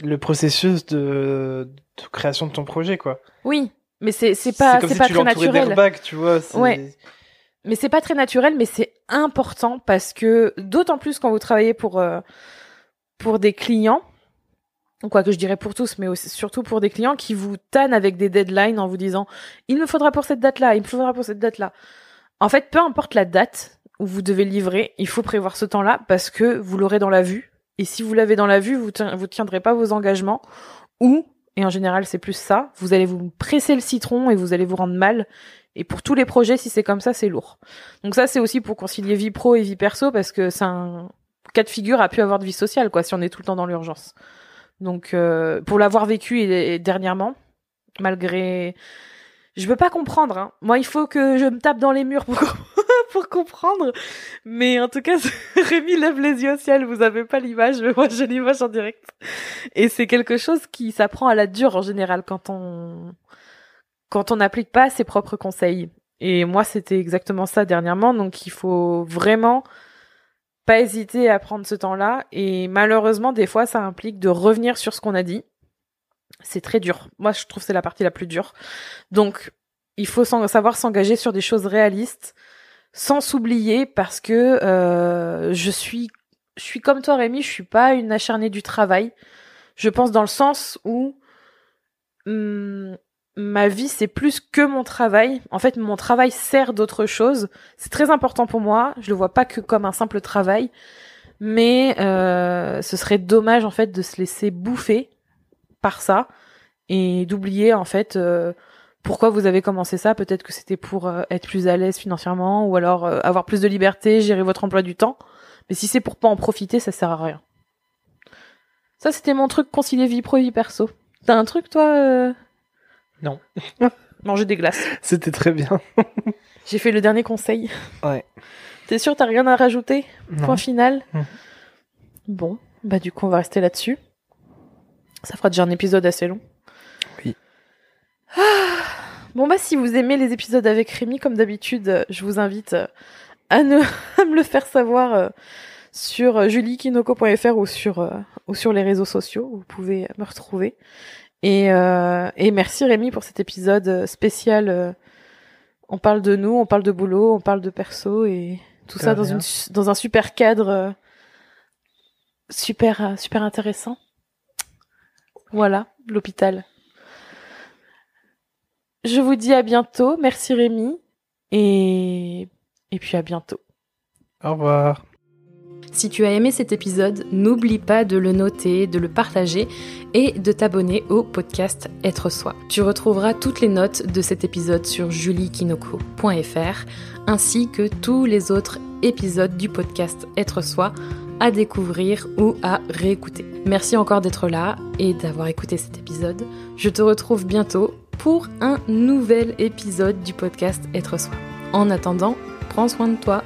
le processus de, de création de ton projet, quoi.
Oui, mais c'est c'est pas c'est
si
pas
tu
très naturel.
tu vois.
Ouais. Mais c'est pas très naturel, mais c'est important parce que d'autant plus quand vous travaillez pour euh, pour des clients, quoi que je dirais pour tous, mais aussi, surtout pour des clients qui vous tannent avec des deadlines en vous disant il me faudra pour cette date-là, il me faudra pour cette date-là. En fait, peu importe la date où vous devez livrer, il faut prévoir ce temps-là parce que vous l'aurez dans la vue. Et si vous l'avez dans la vue, vous vous tiendrez pas vos engagements ou et en général c'est plus ça, vous allez vous presser le citron et vous allez vous rendre mal et pour tous les projets, si c'est comme ça, c'est lourd. Donc ça, c'est aussi pour concilier vie pro et vie perso, parce que c'est un cas de figure à pu avoir de vie sociale, quoi, si on est tout le temps dans l'urgence. Donc euh, pour l'avoir vécu dernièrement, malgré, je veux pas comprendre. Hein. Moi, il faut que je me tape dans les murs pour pour comprendre. Mais en tout cas, Rémi lève les yeux au ciel. Vous avez pas l'image, mais moi j'ai l'image en direct. Et c'est quelque chose qui s'apprend à la dure en général quand on quand on n'applique pas ses propres conseils. Et moi, c'était exactement ça dernièrement. Donc, il faut vraiment pas hésiter à prendre ce temps-là. Et malheureusement, des fois, ça implique de revenir sur ce qu'on a dit. C'est très dur. Moi, je trouve que c'est la partie la plus dure. Donc, il faut savoir s'engager sur des choses réalistes, sans s'oublier, parce que euh, je suis, je suis comme toi, Rémi. Je suis pas une acharnée du travail. Je pense dans le sens où hum, ma vie, c'est plus que mon travail. En fait, mon travail sert d'autre chose. C'est très important pour moi. Je le vois pas que comme un simple travail. Mais euh, ce serait dommage, en fait, de se laisser bouffer par ça et d'oublier, en fait, euh, pourquoi vous avez commencé ça? Peut-être que c'était pour euh, être plus à l'aise financièrement ou alors euh, avoir plus de liberté, gérer votre emploi du temps. Mais si c'est pour pas en profiter, ça sert à rien. Ça, c'était mon truc concilier vie pro vie perso. T'as un truc, toi euh?
Non.
Manger des glaces.
C'était très bien.
J'ai fait le dernier conseil.
Ouais.
T'es sûr, t'as rien à rajouter?
Non.
Point final? Bon, bah du coup, on va rester là-dessus. Ça fera déjà un épisode assez long. Ah, Bon bah si vous aimez les épisodes avec Rémi, comme d'habitude, je vous invite à, ne, à me le faire savoir sur juliekinoko.fr ou sur ou sur les réseaux sociaux. Vous pouvez me retrouver. Et, et merci Rémi pour cet épisode spécial. on parle de nous, on parle de boulot, on parle de perso et tout ça dans, une, dans un super cadre super super intéressant. Voilà, l'hôpital. Je vous dis à bientôt. Merci Rémi. Et, et puis à bientôt.
Au revoir.
Si tu as aimé cet épisode, n'oublie pas de le noter, de le partager et de t'abonner au podcast Être Soi. Tu retrouveras toutes les notes de cet épisode sur juliekinoko.fr ainsi que tous les autres épisodes du podcast Être Soi à découvrir ou à réécouter. Merci encore d'être là et d'avoir écouté cet épisode. Je te retrouve bientôt pour un nouvel épisode du podcast Être Soi. En attendant, prends soin de toi